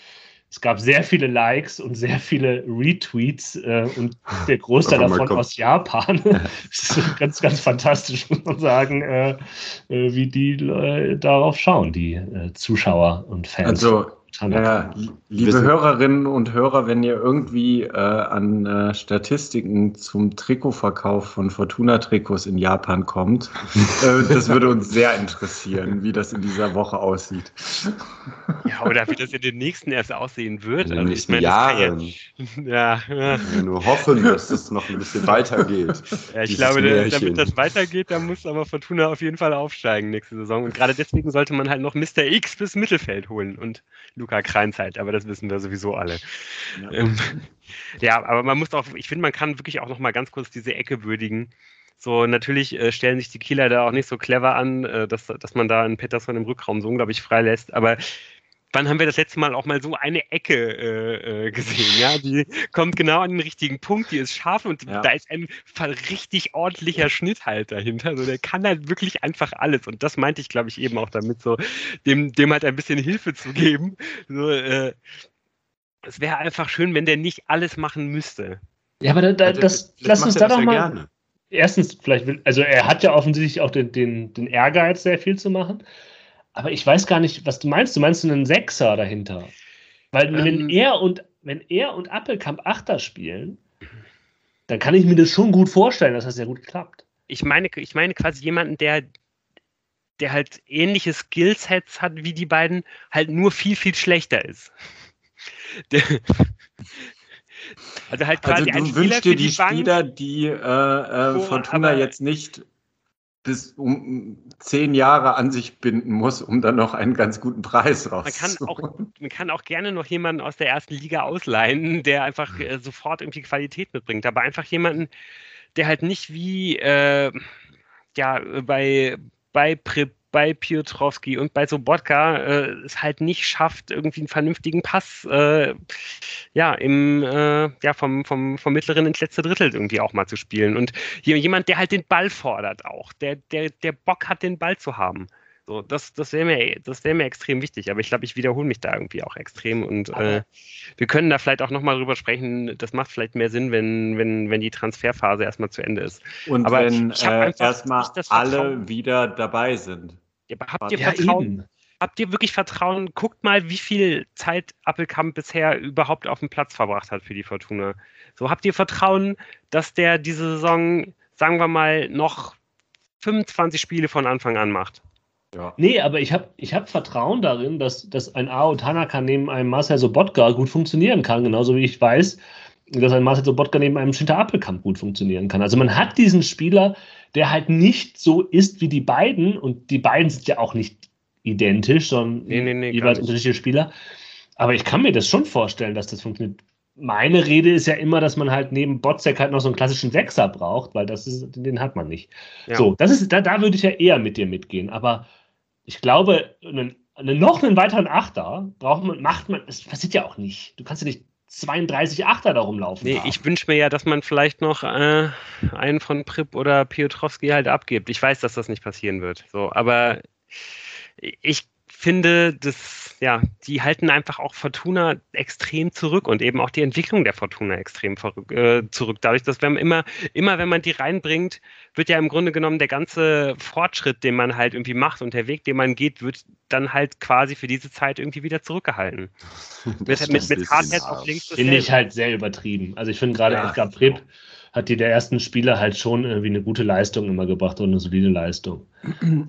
Speaker 1: es gab sehr viele Likes und sehr viele Retweets äh, und der Großteil davon aus Japan. das ist ganz, ganz fantastisch, muss man sagen, äh, äh wie die äh, darauf schauen, die äh, Zuschauer und Fans.
Speaker 4: Also ja, liebe Hörerinnen und Hörer, wenn ihr irgendwie äh, an äh, Statistiken zum Trikotverkauf von Fortuna-Trikots in Japan kommt, äh, das würde uns sehr interessieren, wie das in dieser Woche aussieht.
Speaker 2: Ja, oder wie das in den nächsten erst aussehen wird.
Speaker 3: In den also, nächsten meine, Jahren. Ja, ja. Nur hoffen, dass es noch ein bisschen weitergeht.
Speaker 2: Ja, ich glaube, Märchen. damit das weitergeht, dann muss aber Fortuna auf jeden Fall aufsteigen nächste Saison. Und gerade deswegen sollte man halt noch Mr. X bis Mittelfeld holen und Luca Kreinzeit, aber das wissen wir sowieso alle. Ja, ähm, ja aber man muss auch, ich finde, man kann wirklich auch noch mal ganz kurz diese Ecke würdigen. So, natürlich äh, stellen sich die Kieler da auch nicht so clever an, äh, dass, dass man da einen Pettersson im Rückraum so unglaublich freilässt, aber wann haben wir das letzte Mal auch mal so eine Ecke äh, äh, gesehen? Ja, die kommt genau an den richtigen Punkt, die ist scharf und ja. da ist ein richtig ordentlicher Schnitt halt dahinter. Also der kann halt wirklich einfach alles. Und das meinte ich, glaube ich, eben auch damit, so dem, dem halt ein bisschen Hilfe zu geben. So, äh, es wäre einfach schön, wenn der nicht alles machen müsste.
Speaker 1: Ja, aber da, da, das, lass uns da doch mal. Gerne. Erstens, vielleicht will, also er hat ja offensichtlich auch den, den, den Ehrgeiz, sehr viel zu machen. Aber ich weiß gar nicht, was du meinst. Du meinst einen Sechser dahinter? Weil ähm, wenn er und wenn er und Appelkamp Achter spielen, dann kann ich mir das schon gut vorstellen, dass das sehr gut klappt.
Speaker 2: Ich meine, ich meine quasi jemanden, der, der halt ähnliche Skillsets hat wie die beiden, halt nur viel, viel schlechter ist. Der,
Speaker 4: also halt quasi also du ein wünschst dir die, die Spieler, die äh, äh, Fortuna jetzt nicht bis um zehn Jahre an sich binden muss, um dann noch einen ganz guten Preis
Speaker 2: rauszuholen. Man kann auch, man kann auch gerne noch jemanden aus der ersten Liga ausleihen, der einfach äh, sofort irgendwie Qualität mitbringt, aber einfach jemanden, der halt nicht wie äh, ja bei bei Prep bei Piotrowski und bei Sobotka äh, es halt nicht schafft, irgendwie einen vernünftigen Pass äh, ja, im, äh, ja, vom, vom, vom mittleren ins letzte Drittel irgendwie auch mal zu spielen. Und jemand, der halt den Ball fordert auch, der, der, der Bock hat, den Ball zu haben. So, das das wäre mir, das wär mir extrem wichtig, aber ich glaube, ich wiederhole mich da irgendwie auch extrem und äh, wir können da vielleicht auch nochmal drüber sprechen. Das macht vielleicht mehr Sinn, wenn, wenn, wenn die Transferphase erstmal zu Ende ist.
Speaker 4: Und
Speaker 2: aber
Speaker 4: wenn äh, erstmal alle wieder dabei sind.
Speaker 2: Habt ihr
Speaker 1: Ja,
Speaker 2: Vertrauen?
Speaker 1: eben.
Speaker 2: Habt ihr wirklich Vertrauen? Guckt mal, wie viel Zeit Appelkamp bisher überhaupt auf dem Platz verbracht hat für die Fortuna. So habt ihr Vertrauen, dass der diese Saison, sagen wir mal, noch 25 Spiele von Anfang an macht?
Speaker 4: Ja.
Speaker 1: Nee, aber ich habe ich hab Vertrauen darin, dass, dass ein Ao Tanaka neben einem Marcel Sobotka gut funktionieren kann, genauso wie ich weiß, dass ein Marcel Sobotka neben einem Schinter Appelkamp gut funktionieren kann. Also man hat diesen Spieler, der halt nicht so ist wie die beiden, und die beiden sind ja auch nicht identisch, sondern
Speaker 2: Nee, nee, nee,
Speaker 1: jeweils unterschiedliche Spieler. Aber ich kann mir das schon vorstellen, dass das funktioniert. Meine Rede ist ja immer, dass man halt neben Botzek halt noch so einen klassischen Sechser braucht, weil das ist, den hat man nicht.
Speaker 2: Ja.
Speaker 1: So, das ist, da, da würde ich ja eher mit dir mitgehen. Aber ich glaube, einen, einen, noch einen weiteren Achter braucht man, macht man, das passiert ja auch nicht. Du kannst ja nicht 32 Achter da rumlaufen.
Speaker 2: Nee,
Speaker 1: haben.
Speaker 2: ich wünsche mir ja, dass man vielleicht noch äh, einen von Prip oder Piotrowski halt abgibt. Ich weiß, dass das nicht passieren wird. So, aber ich finde, dass, ja, die halten einfach auch Fortuna extrem zurück und eben auch die Entwicklung der Fortuna extrem verrück- äh, zurück. Dadurch, dass wenn man immer, immer, wenn man die reinbringt, wird ja im Grunde genommen der ganze Fortschritt, den man halt irgendwie macht und der Weg, den man geht, wird dann halt quasi für diese Zeit irgendwie wieder zurückgehalten.
Speaker 3: Das
Speaker 2: Mit, mit,
Speaker 3: ist
Speaker 2: mit auf links
Speaker 1: Finde ich halt sehr übertrieben. Also ich finde gerade
Speaker 4: Ja.
Speaker 1: Edgar Pripp hat die der ersten Spieler halt schon irgendwie eine gute Leistung immer gebracht und eine solide Leistung.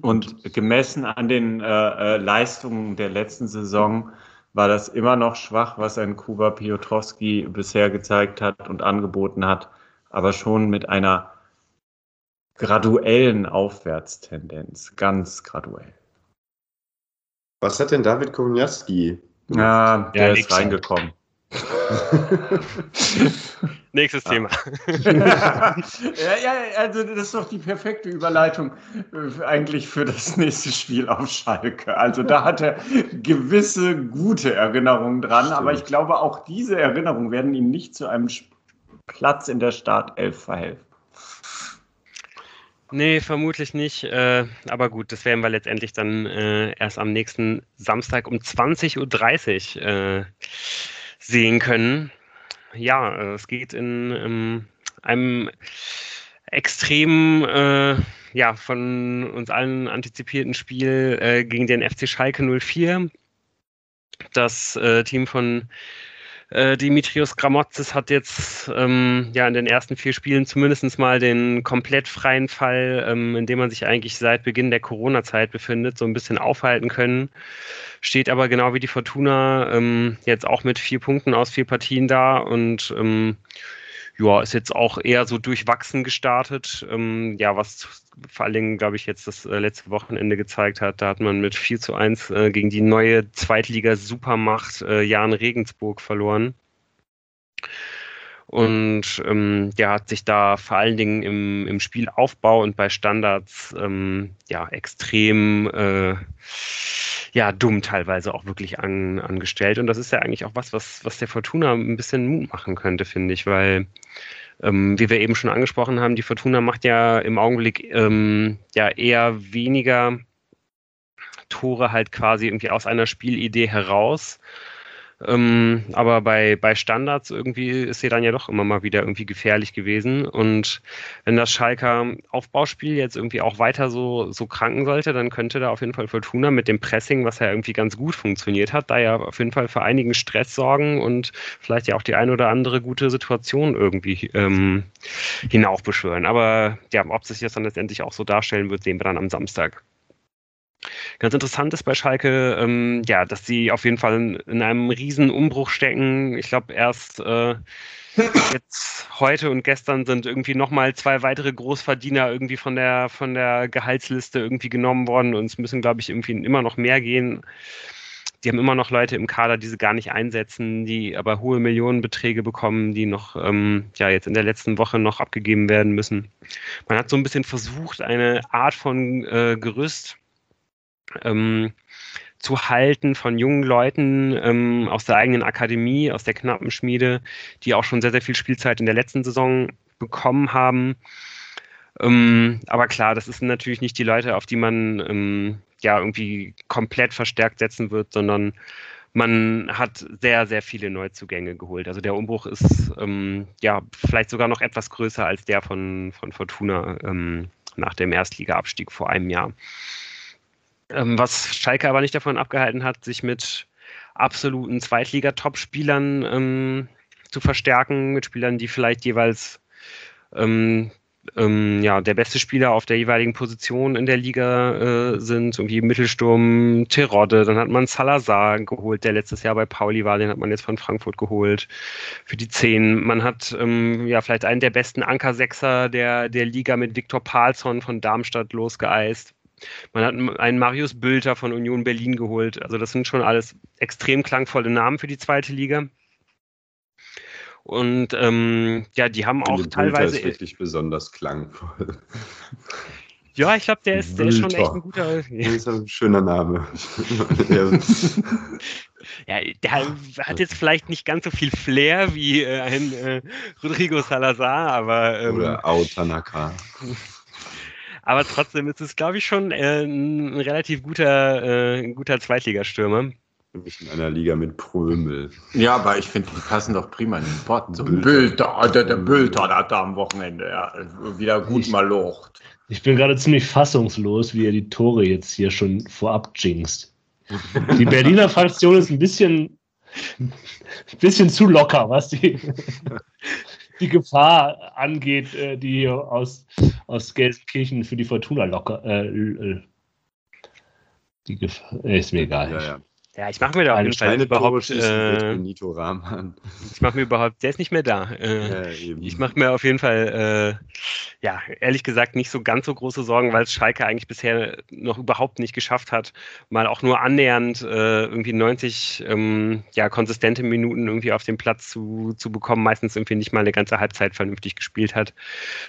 Speaker 4: Und gemessen an den äh, äh, Leistungen der letzten Saison war das immer noch schwach, was ein Kuba Piotrowski bisher gezeigt hat und angeboten hat, aber schon mit einer graduellen Aufwärtstendenz, ganz graduell.
Speaker 3: Was hat denn David Kowalski?
Speaker 4: Ja, der
Speaker 1: Ja,
Speaker 4: ist reingekommen.
Speaker 2: Nächstes Thema.
Speaker 4: ja, ja, also das ist doch die perfekte Überleitung äh, eigentlich für das nächste Spiel auf Schalke. Also da hat er gewisse gute Erinnerungen dran, aber ich glaube, auch diese Erinnerungen werden ihm nicht zu einem Sp- Platz in der Startelf verhelfen.
Speaker 2: Nee, vermutlich nicht. Äh, aber gut, das werden wir letztendlich dann äh, erst am nächsten Samstag um 20.30 Uhr äh, sehen können. Ja, äh, es geht in ähm, einem extrem äh, ja, von uns allen antizipierten Spiel äh, gegen den FC Schalke 04. Das äh, Team von äh, Dimitrios Gramotzes hat jetzt ähm, ja in den ersten vier Spielen zumindest mal den komplett freien Fall, ähm, in dem man sich eigentlich seit Beginn der Corona-Zeit befindet, so ein bisschen aufhalten können. Steht aber genau wie die Fortuna ähm, jetzt auch mit vier Punkten aus vier Partien da und ähm, ja, ist jetzt auch eher so durchwachsen gestartet. Ähm, ja, was vor allen Dingen, glaube ich, jetzt das äh, letzte Wochenende gezeigt hat. Da hat man mit 4 zu 1 äh, gegen die neue Zweitliga-Supermacht äh, Jan Regensburg verloren. Und ähm, der hat sich da vor allen Dingen im, im Spielaufbau und bei Standards ähm, ja extrem äh, ja dumm teilweise auch wirklich an, angestellt. Und das ist ja eigentlich auch was, was, was der Fortuna ein bisschen Mut machen könnte, finde ich, weil ähm, wie wir eben schon angesprochen haben, die Fortuna macht ja im Augenblick ähm, ja eher weniger Tore halt quasi irgendwie aus einer Spielidee heraus. Ähm, aber bei, bei Standards irgendwie ist sie dann ja doch immer mal wieder irgendwie gefährlich gewesen. Und wenn das Schalker Aufbauspiel jetzt irgendwie auch weiter so, so kranken sollte, dann könnte da auf jeden Fall Fortuna mit dem Pressing, was ja irgendwie ganz gut funktioniert hat, da ja auf jeden Fall für einigen Stress sorgen und vielleicht ja auch die ein oder andere gute Situation irgendwie ähm, hinaufbeschwören. Aber ja, ob sich das dann letztendlich auch so darstellen wird, sehen wir dann am Samstag. Ganz interessant ist bei Schalke, ähm, ja, dass sie auf jeden Fall in, in einem riesen Umbruch stecken. Ich glaube, erst äh, jetzt heute und gestern sind irgendwie nochmal zwei weitere Großverdiener irgendwie von der von der Gehaltsliste irgendwie genommen worden und es müssen, glaube ich, irgendwie immer noch mehr gehen. Die haben immer noch Leute im Kader, die sie gar nicht einsetzen, die aber hohe Millionenbeträge bekommen, die noch ähm, ja jetzt in der letzten Woche noch abgegeben werden müssen. Man hat so ein bisschen versucht, eine Art von äh, Gerüst ähm, zu halten von jungen Leuten ähm, aus der eigenen Akademie, aus der knappen Schmiede, die auch schon sehr, sehr viel Spielzeit in der letzten Saison bekommen haben. Ähm, aber klar, das sind natürlich nicht die Leute, auf die man ähm, ja irgendwie komplett verstärkt setzen wird, sondern man hat sehr, sehr viele Neuzugänge geholt. Also der Umbruch ist ähm, ja vielleicht sogar noch etwas größer als der von, von Fortuna ähm, nach dem Erstliga-Abstieg vor einem Jahr. Ähm, was Schalke aber nicht davon abgehalten hat, sich mit absoluten Zweitliga-Top-Spielern ähm, zu verstärken, mit Spielern, die vielleicht jeweils ähm, ähm, ja, der beste Spieler auf der jeweiligen Position in der Liga äh, sind, irgendwie Mittelsturm, Terodde, dann hat man Salazar geholt, der letztes Jahr bei Pauli war, den hat man jetzt von Frankfurt geholt für die Zehn. Man hat ähm, ja vielleicht einen der besten Ankersechser der, der Liga mit Viktor Palsson von Darmstadt losgeeist. Man hat einen Marius Bülter von Union Berlin geholt. Also das sind schon alles extrem klangvolle Namen für die zweite Liga. Und ähm, ja, die haben auch teilweise.
Speaker 3: ist wirklich besonders klangvoll.
Speaker 2: Ja, ich glaube, der ist, der ist schon echt ein guter.
Speaker 3: Ja. Das ist ein schöner Name.
Speaker 2: ja, der hat jetzt vielleicht nicht ganz so viel Flair wie äh, ein äh, Rodrigo Salazar, aber.
Speaker 3: Ähm, Oder Autanaka.
Speaker 2: Aber trotzdem ist es, glaube ich, schon äh, ein relativ guter, äh, guter Zweitligastürmer.
Speaker 3: Nämlich in einer Liga mit Prömel.
Speaker 4: Ja, aber ich finde, die passen doch prima in den Potten. So Bülter, der, der Bülter hat da am Wochenende ja, wieder gut ich, mal locht.
Speaker 1: Ich bin gerade ziemlich fassungslos, wie er die Tore jetzt hier schon vorab jinxt. Die Berliner Fraktion ist ein bisschen, ein bisschen zu locker, was die, die Gefahr angeht, äh, die aus, aus Gelsenkirchen für die Fortuna locker. Äh, äh die Gefahr, ist mir egal.
Speaker 2: Ja, ja. Ja, ich mache mir da auf jeden Fall überhaupt. Äh,
Speaker 3: Nito Rahman.
Speaker 2: Ich mache mir überhaupt, der ist nicht mehr da. Äh, ja, ich mache mir auf jeden Fall, äh, ja, ehrlich gesagt, nicht so ganz so große Sorgen, weil es Schalke eigentlich bisher noch überhaupt nicht geschafft hat, mal auch nur annähernd äh, irgendwie 90 ähm, ja, konsistente Minuten irgendwie auf dem Platz zu, zu bekommen, meistens irgendwie nicht mal eine ganze Halbzeit vernünftig gespielt hat.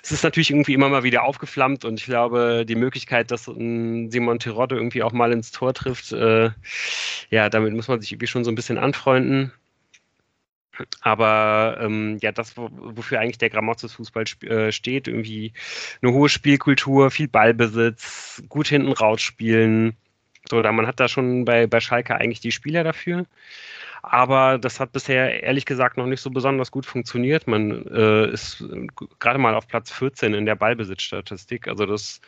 Speaker 2: Es ist natürlich irgendwie immer mal wieder aufgeflammt und ich glaube, die Möglichkeit, dass ein Simon Terodde irgendwie auch mal ins Tor trifft, äh, ja, ja, damit muss man sich irgendwie schon so ein bisschen anfreunden. Aber ähm, ja, das, wofür eigentlich der Gramozis Fußball äh, steht, irgendwie eine hohe Spielkultur, viel Ballbesitz, gut hinten rausspielen. So, da man hat da schon bei, bei Schalke eigentlich die Spieler dafür. Aber das hat bisher ehrlich gesagt noch nicht so besonders gut funktioniert. Man äh, ist gerade mal auf Platz 14 in der Ballbesitzstatistik. Also das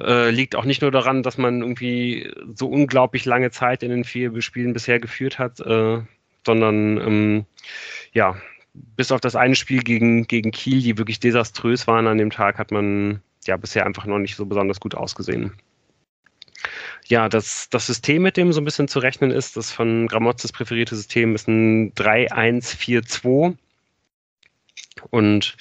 Speaker 2: äh, liegt auch nicht nur daran, dass man irgendwie so unglaublich lange Zeit in den vier Spielen bisher geführt hat, äh, sondern ähm, ja, bis auf das eine Spiel gegen, gegen Kiel, die wirklich desaströs waren an dem Tag, hat man ja bisher einfach noch nicht so besonders gut ausgesehen. Ja, das, das System, mit dem so ein bisschen zu rechnen ist, das von Gramotzes präferierte System ist ein 3-1-4-2. Und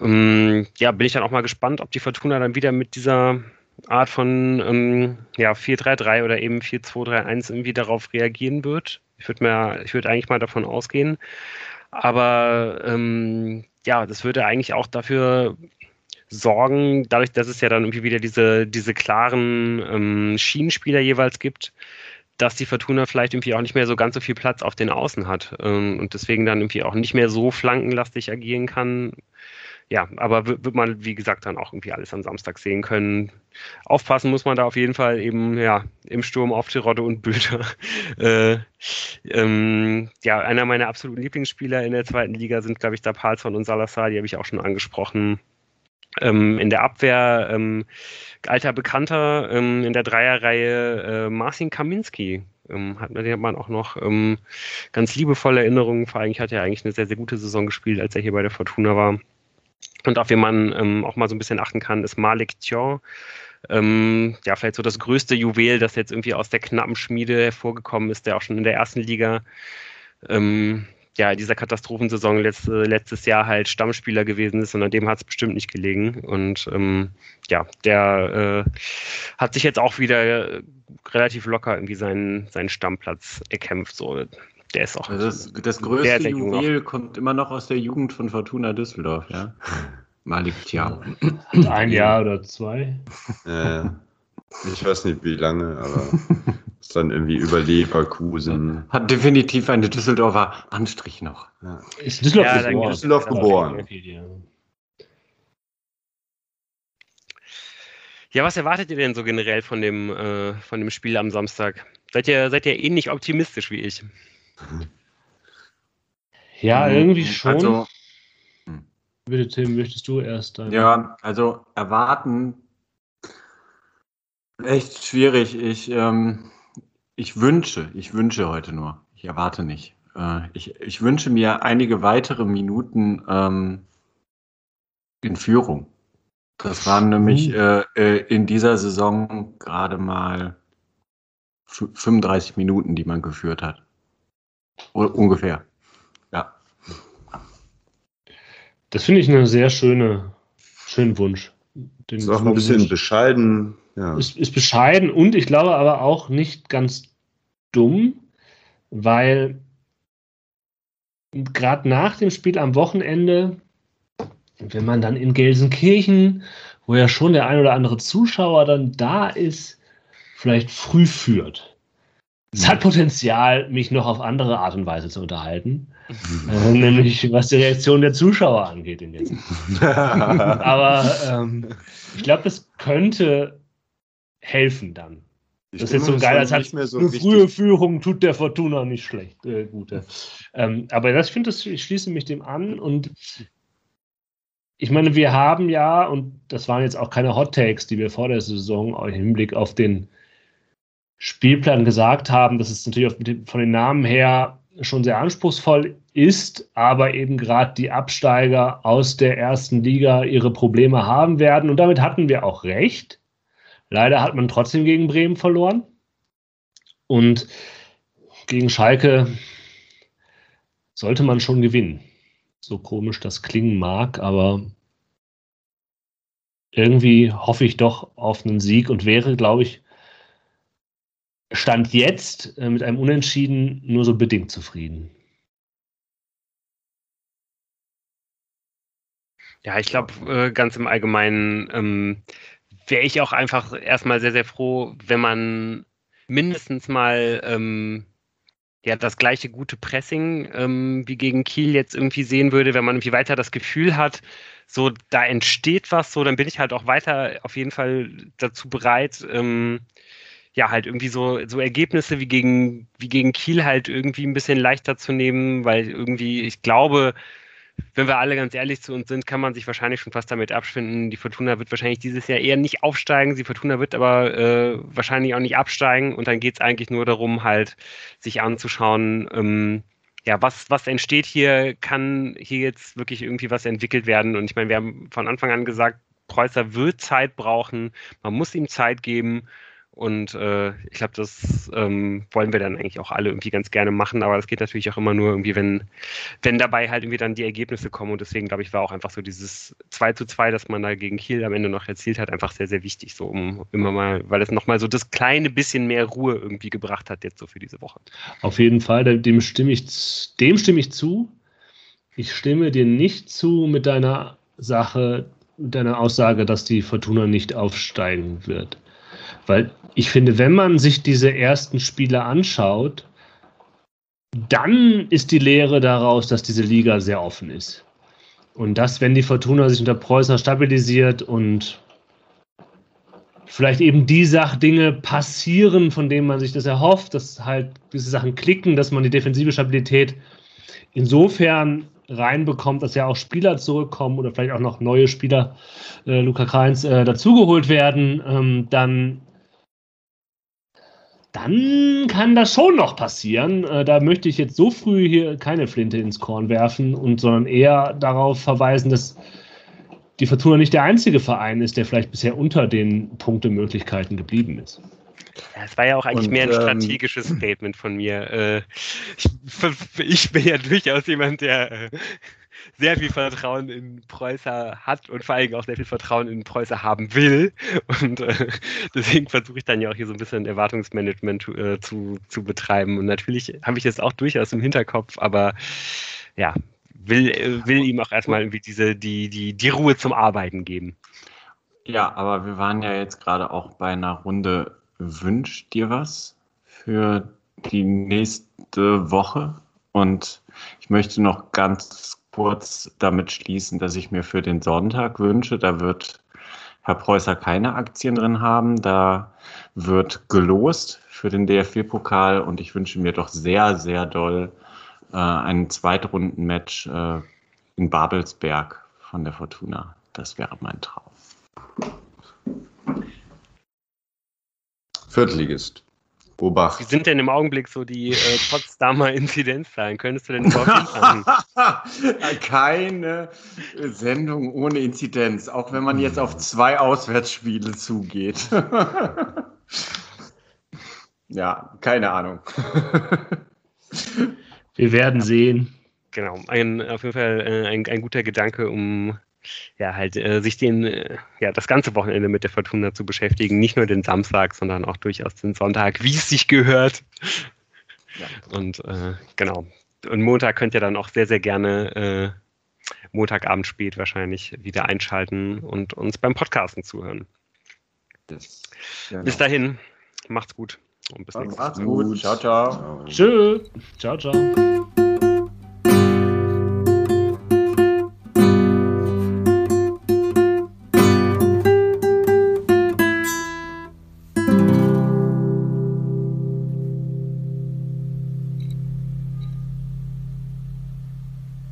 Speaker 2: ähm, ja, bin ich dann auch mal gespannt, ob die Fortuna dann wieder mit dieser Art von ähm, ja, 4-3-3 oder eben 4-2-3-1 irgendwie darauf reagieren wird. Ich würde würde eigentlich mal davon ausgehen. Aber ähm, ja, das würde eigentlich auch dafür sorgen, dadurch, dass es ja dann irgendwie wieder diese, diese klaren ähm, Schienenspieler jeweils gibt, dass die Fortuna vielleicht irgendwie auch nicht mehr so ganz so viel Platz auf den Außen hat ähm, und deswegen dann irgendwie auch nicht mehr so flankenlastig agieren kann, ja, aber wird man, wie gesagt, dann auch irgendwie alles am Samstag sehen können. Aufpassen muss man da auf jeden Fall eben, ja, im Sturm auf Tirode und Bülter. äh, ähm, ja, einer meiner absoluten Lieblingsspieler in der zweiten Liga sind, glaube ich, da Palsson und Salazar, die habe ich auch schon angesprochen. Ähm, in der Abwehr ähm, alter Bekannter ähm, in der Dreierreihe äh, Marcin Kaminski. Ähm, hat, den man auch noch ähm, ganz liebevolle Erinnerungen. Vor allem hat er eigentlich eine sehr, sehr gute Saison gespielt, als er hier bei der Fortuna war. Und auf wen man ähm, auch mal so ein bisschen achten kann, ist Malik Thion. Ähm, ja, vielleicht so das größte Juwel, das jetzt irgendwie aus der knappen Schmiede hervorgekommen ist, der auch schon in der ersten Liga, ähm, ja, dieser Katastrophensaison letzte, letztes Jahr halt Stammspieler gewesen ist und an dem hat es bestimmt nicht gelegen. Und ähm, ja, der äh, hat sich jetzt auch wieder relativ locker irgendwie seinen, seinen Stammplatz erkämpft. So der ist auch.
Speaker 4: Das, das größte sehr Juwel kommt immer noch aus der Jugend von Fortuna Düsseldorf, ja. Malik Tja.
Speaker 1: Ein Jahr oder zwei.
Speaker 3: Äh, ich weiß nicht wie lange, aber ist dann irgendwie über Leverkusen.
Speaker 4: Hat definitiv eine Düsseldorfer Anstrich noch.
Speaker 3: Ja. Ist Düsseldorf, ja, geboren. Düsseldorf geboren.
Speaker 2: Ja, was erwartet ihr denn so generell von dem, äh, von dem Spiel am Samstag? Seid ihr, seid ihr ähnlich optimistisch wie ich?
Speaker 1: Ja,
Speaker 4: Mhm,
Speaker 1: irgendwie schon.
Speaker 4: Also,
Speaker 1: Bitte, Tim, möchtest du erst? Dann?
Speaker 4: ja, also erwarten echt schwierig. Ich, ähm, ich wünsche, ich wünsche heute nur. Ich erwarte nicht. Äh, ich, ich wünsche mir einige weitere Minuten ähm, in Führung. Das waren nämlich äh, äh, in dieser Saison gerade mal fü- 35 Minuten, die man geführt hat. Ungefähr. Ja.
Speaker 1: Das finde ich eine sehr schöne, schönen Wunsch. Den
Speaker 3: Ist auch ein bisschen bescheiden. Ja.
Speaker 1: ist, ist bescheiden und ich glaube aber auch nicht ganz dumm, weil gerade nach dem Spiel am Wochenende, wenn man dann in Gelsenkirchen, wo ja schon der ein oder andere Zuschauer dann da ist, vielleicht früh führt. Es hat Potenzial, mich noch auf andere Art und Weise zu unterhalten, äh, nämlich was die Reaktion der Zuschauer angeht. In jetzt. Aber ähm, ich glaube, das könnte helfen dann.
Speaker 3: Die
Speaker 1: Das ist jetzt so
Speaker 3: Stimmung
Speaker 1: geil,
Speaker 3: schon
Speaker 1: als hat
Speaker 3: nicht mehr so
Speaker 1: eine frühe Führung tut der Fortuna nicht schlecht. Äh, gute. Ähm, aber das, ich finde, ich schließe mich dem an und ich meine, wir haben ja, und das waren jetzt auch keine Hot Takes, die wir vor der Saison im Hinblick auf den Spielplan gesagt haben, dass es natürlich von den Namen her schon sehr anspruchsvoll ist, aber eben gerade die Absteiger aus der ersten Liga ihre Probleme haben werden. Und damit hatten wir auch recht. Leider hat man trotzdem gegen Bremen verloren. Und gegen Schalke sollte man schon gewinnen. So komisch das klingen mag, aber irgendwie hoffe ich doch auf einen Sieg und wäre, glaube ich, Stand jetzt äh, mit einem Unentschieden nur so bedingt zufrieden.
Speaker 2: Ja, ich glaube, äh, ganz im Allgemeinen ähm, wäre ich auch einfach erstmal sehr, sehr froh, wenn man mindestens mal ähm, ja, das gleiche gute Pressing ähm, wie gegen Kiel jetzt irgendwie sehen würde, wenn man irgendwie weiter das Gefühl hat, so da entsteht was, so dann bin ich halt auch weiter auf jeden Fall dazu bereit, ähm, ja, halt irgendwie so, so Ergebnisse wie gegen, wie gegen Kiel halt irgendwie ein bisschen leichter zu nehmen, weil irgendwie, ich glaube, wenn wir alle ganz ehrlich zu uns sind, kann man sich wahrscheinlich schon fast damit abfinden. Die Fortuna wird wahrscheinlich dieses Jahr eher nicht aufsteigen. Die Fortuna wird aber äh, wahrscheinlich auch nicht absteigen. Und dann geht es eigentlich nur darum, halt sich anzuschauen, ähm, ja, was, was entsteht hier? Kann hier jetzt wirklich irgendwie was entwickelt werden? Und ich meine, wir haben von Anfang an gesagt, Preußer wird Zeit brauchen. Man muss ihm Zeit geben. Und äh, ich glaube, das ähm, wollen wir dann eigentlich auch alle irgendwie ganz gerne machen. Aber das geht natürlich auch immer nur irgendwie, wenn, wenn dabei halt irgendwie dann die Ergebnisse kommen. Und deswegen, glaube ich, war auch einfach so dieses 2 zu 2, das man da gegen Kiel am Ende noch erzielt hat, einfach sehr, sehr wichtig. So um immer mal, weil es nochmal so das kleine bisschen mehr Ruhe irgendwie gebracht hat, jetzt so für diese Woche.
Speaker 1: Auf jeden Fall, dem stimme ich, dem stimme ich zu. Ich stimme dir nicht zu mit deiner Sache, mit deiner Aussage, dass die Fortuna nicht aufsteigen wird. Weil ich finde, wenn man sich diese ersten Spiele anschaut, dann ist die Lehre daraus, dass diese Liga sehr offen ist. Und dass, wenn die Fortuna sich unter Preußer stabilisiert und vielleicht eben die Sach Dinge passieren, von denen man sich das erhofft, dass halt diese Sachen klicken, dass man die defensive Stabilität insofern reinbekommt, dass ja auch Spieler zurückkommen oder vielleicht auch noch neue Spieler, äh, Luca Kreins, äh, dazugeholt werden, ähm, dann, dann kann das schon noch passieren. Äh, da möchte ich jetzt so früh hier keine Flinte ins Korn werfen und sondern eher darauf verweisen, dass die Fortuna nicht der einzige Verein ist, der vielleicht bisher unter den Punktemöglichkeiten geblieben ist.
Speaker 2: Ja, es war ja auch eigentlich
Speaker 3: Und,
Speaker 2: mehr ein
Speaker 3: ähm,
Speaker 2: strategisches Statement von mir. Äh, ich, ich bin ja durchaus jemand, der äh, sehr viel Vertrauen in Preußer hat und vor allem auch sehr viel Vertrauen in Preußer haben will. Und äh, deswegen versuche ich dann ja auch hier so ein bisschen Erwartungsmanagement äh, zu, zu betreiben. Und natürlich habe ich das auch durchaus im Hinterkopf, aber ja, will, äh, will ihm auch erstmal irgendwie diese, die, die, die Ruhe zum Arbeiten geben.
Speaker 4: Ja, aber wir waren ja jetzt gerade auch bei einer Runde Wünsch dir was für die nächste Woche. Und ich möchte noch ganz kurz damit schließen, dass ich mir für den Sonntag wünsche, da wird Herr Preußer keine Aktien drin haben. Da wird gelost für den DFB-Pokal und ich wünsche mir doch sehr, sehr doll äh, ein Zweitrunden-Match äh, in Babelsberg von der Fortuna. Das wäre mein Traum.
Speaker 3: Viertligist. Obacht.
Speaker 2: Wie sind denn im Augenblick so die äh, Potsdamer Inzidenzzahlen? Könntest du denn überhaupt sagen?
Speaker 4: Keine Sendung ohne Inzidenz, auch wenn man jetzt auf zwei Auswärtsspiele zugeht. ja, keine Ahnung.
Speaker 1: Wir werden sehen.
Speaker 2: Genau, ein, auf jeden Fall äh, ein, ein guter Gedanke, um ja, halt äh, sich den, äh, ja, das ganze Wochenende mit der Fortuna zu beschäftigen. Nicht nur den Samstag, sondern auch durchaus den Sonntag, wie es sich gehört. Ja. Und äh, genau. Und Montag könnt ihr dann auch sehr, sehr gerne äh, Montagabend spät wahrscheinlich wieder einschalten und uns beim Podcasten zuhören. Das, genau. Bis dahin, macht's gut
Speaker 4: und bis nächstes Mal. Macht's gut. Ciao, ciao.
Speaker 1: Tschö. Ciao, ciao.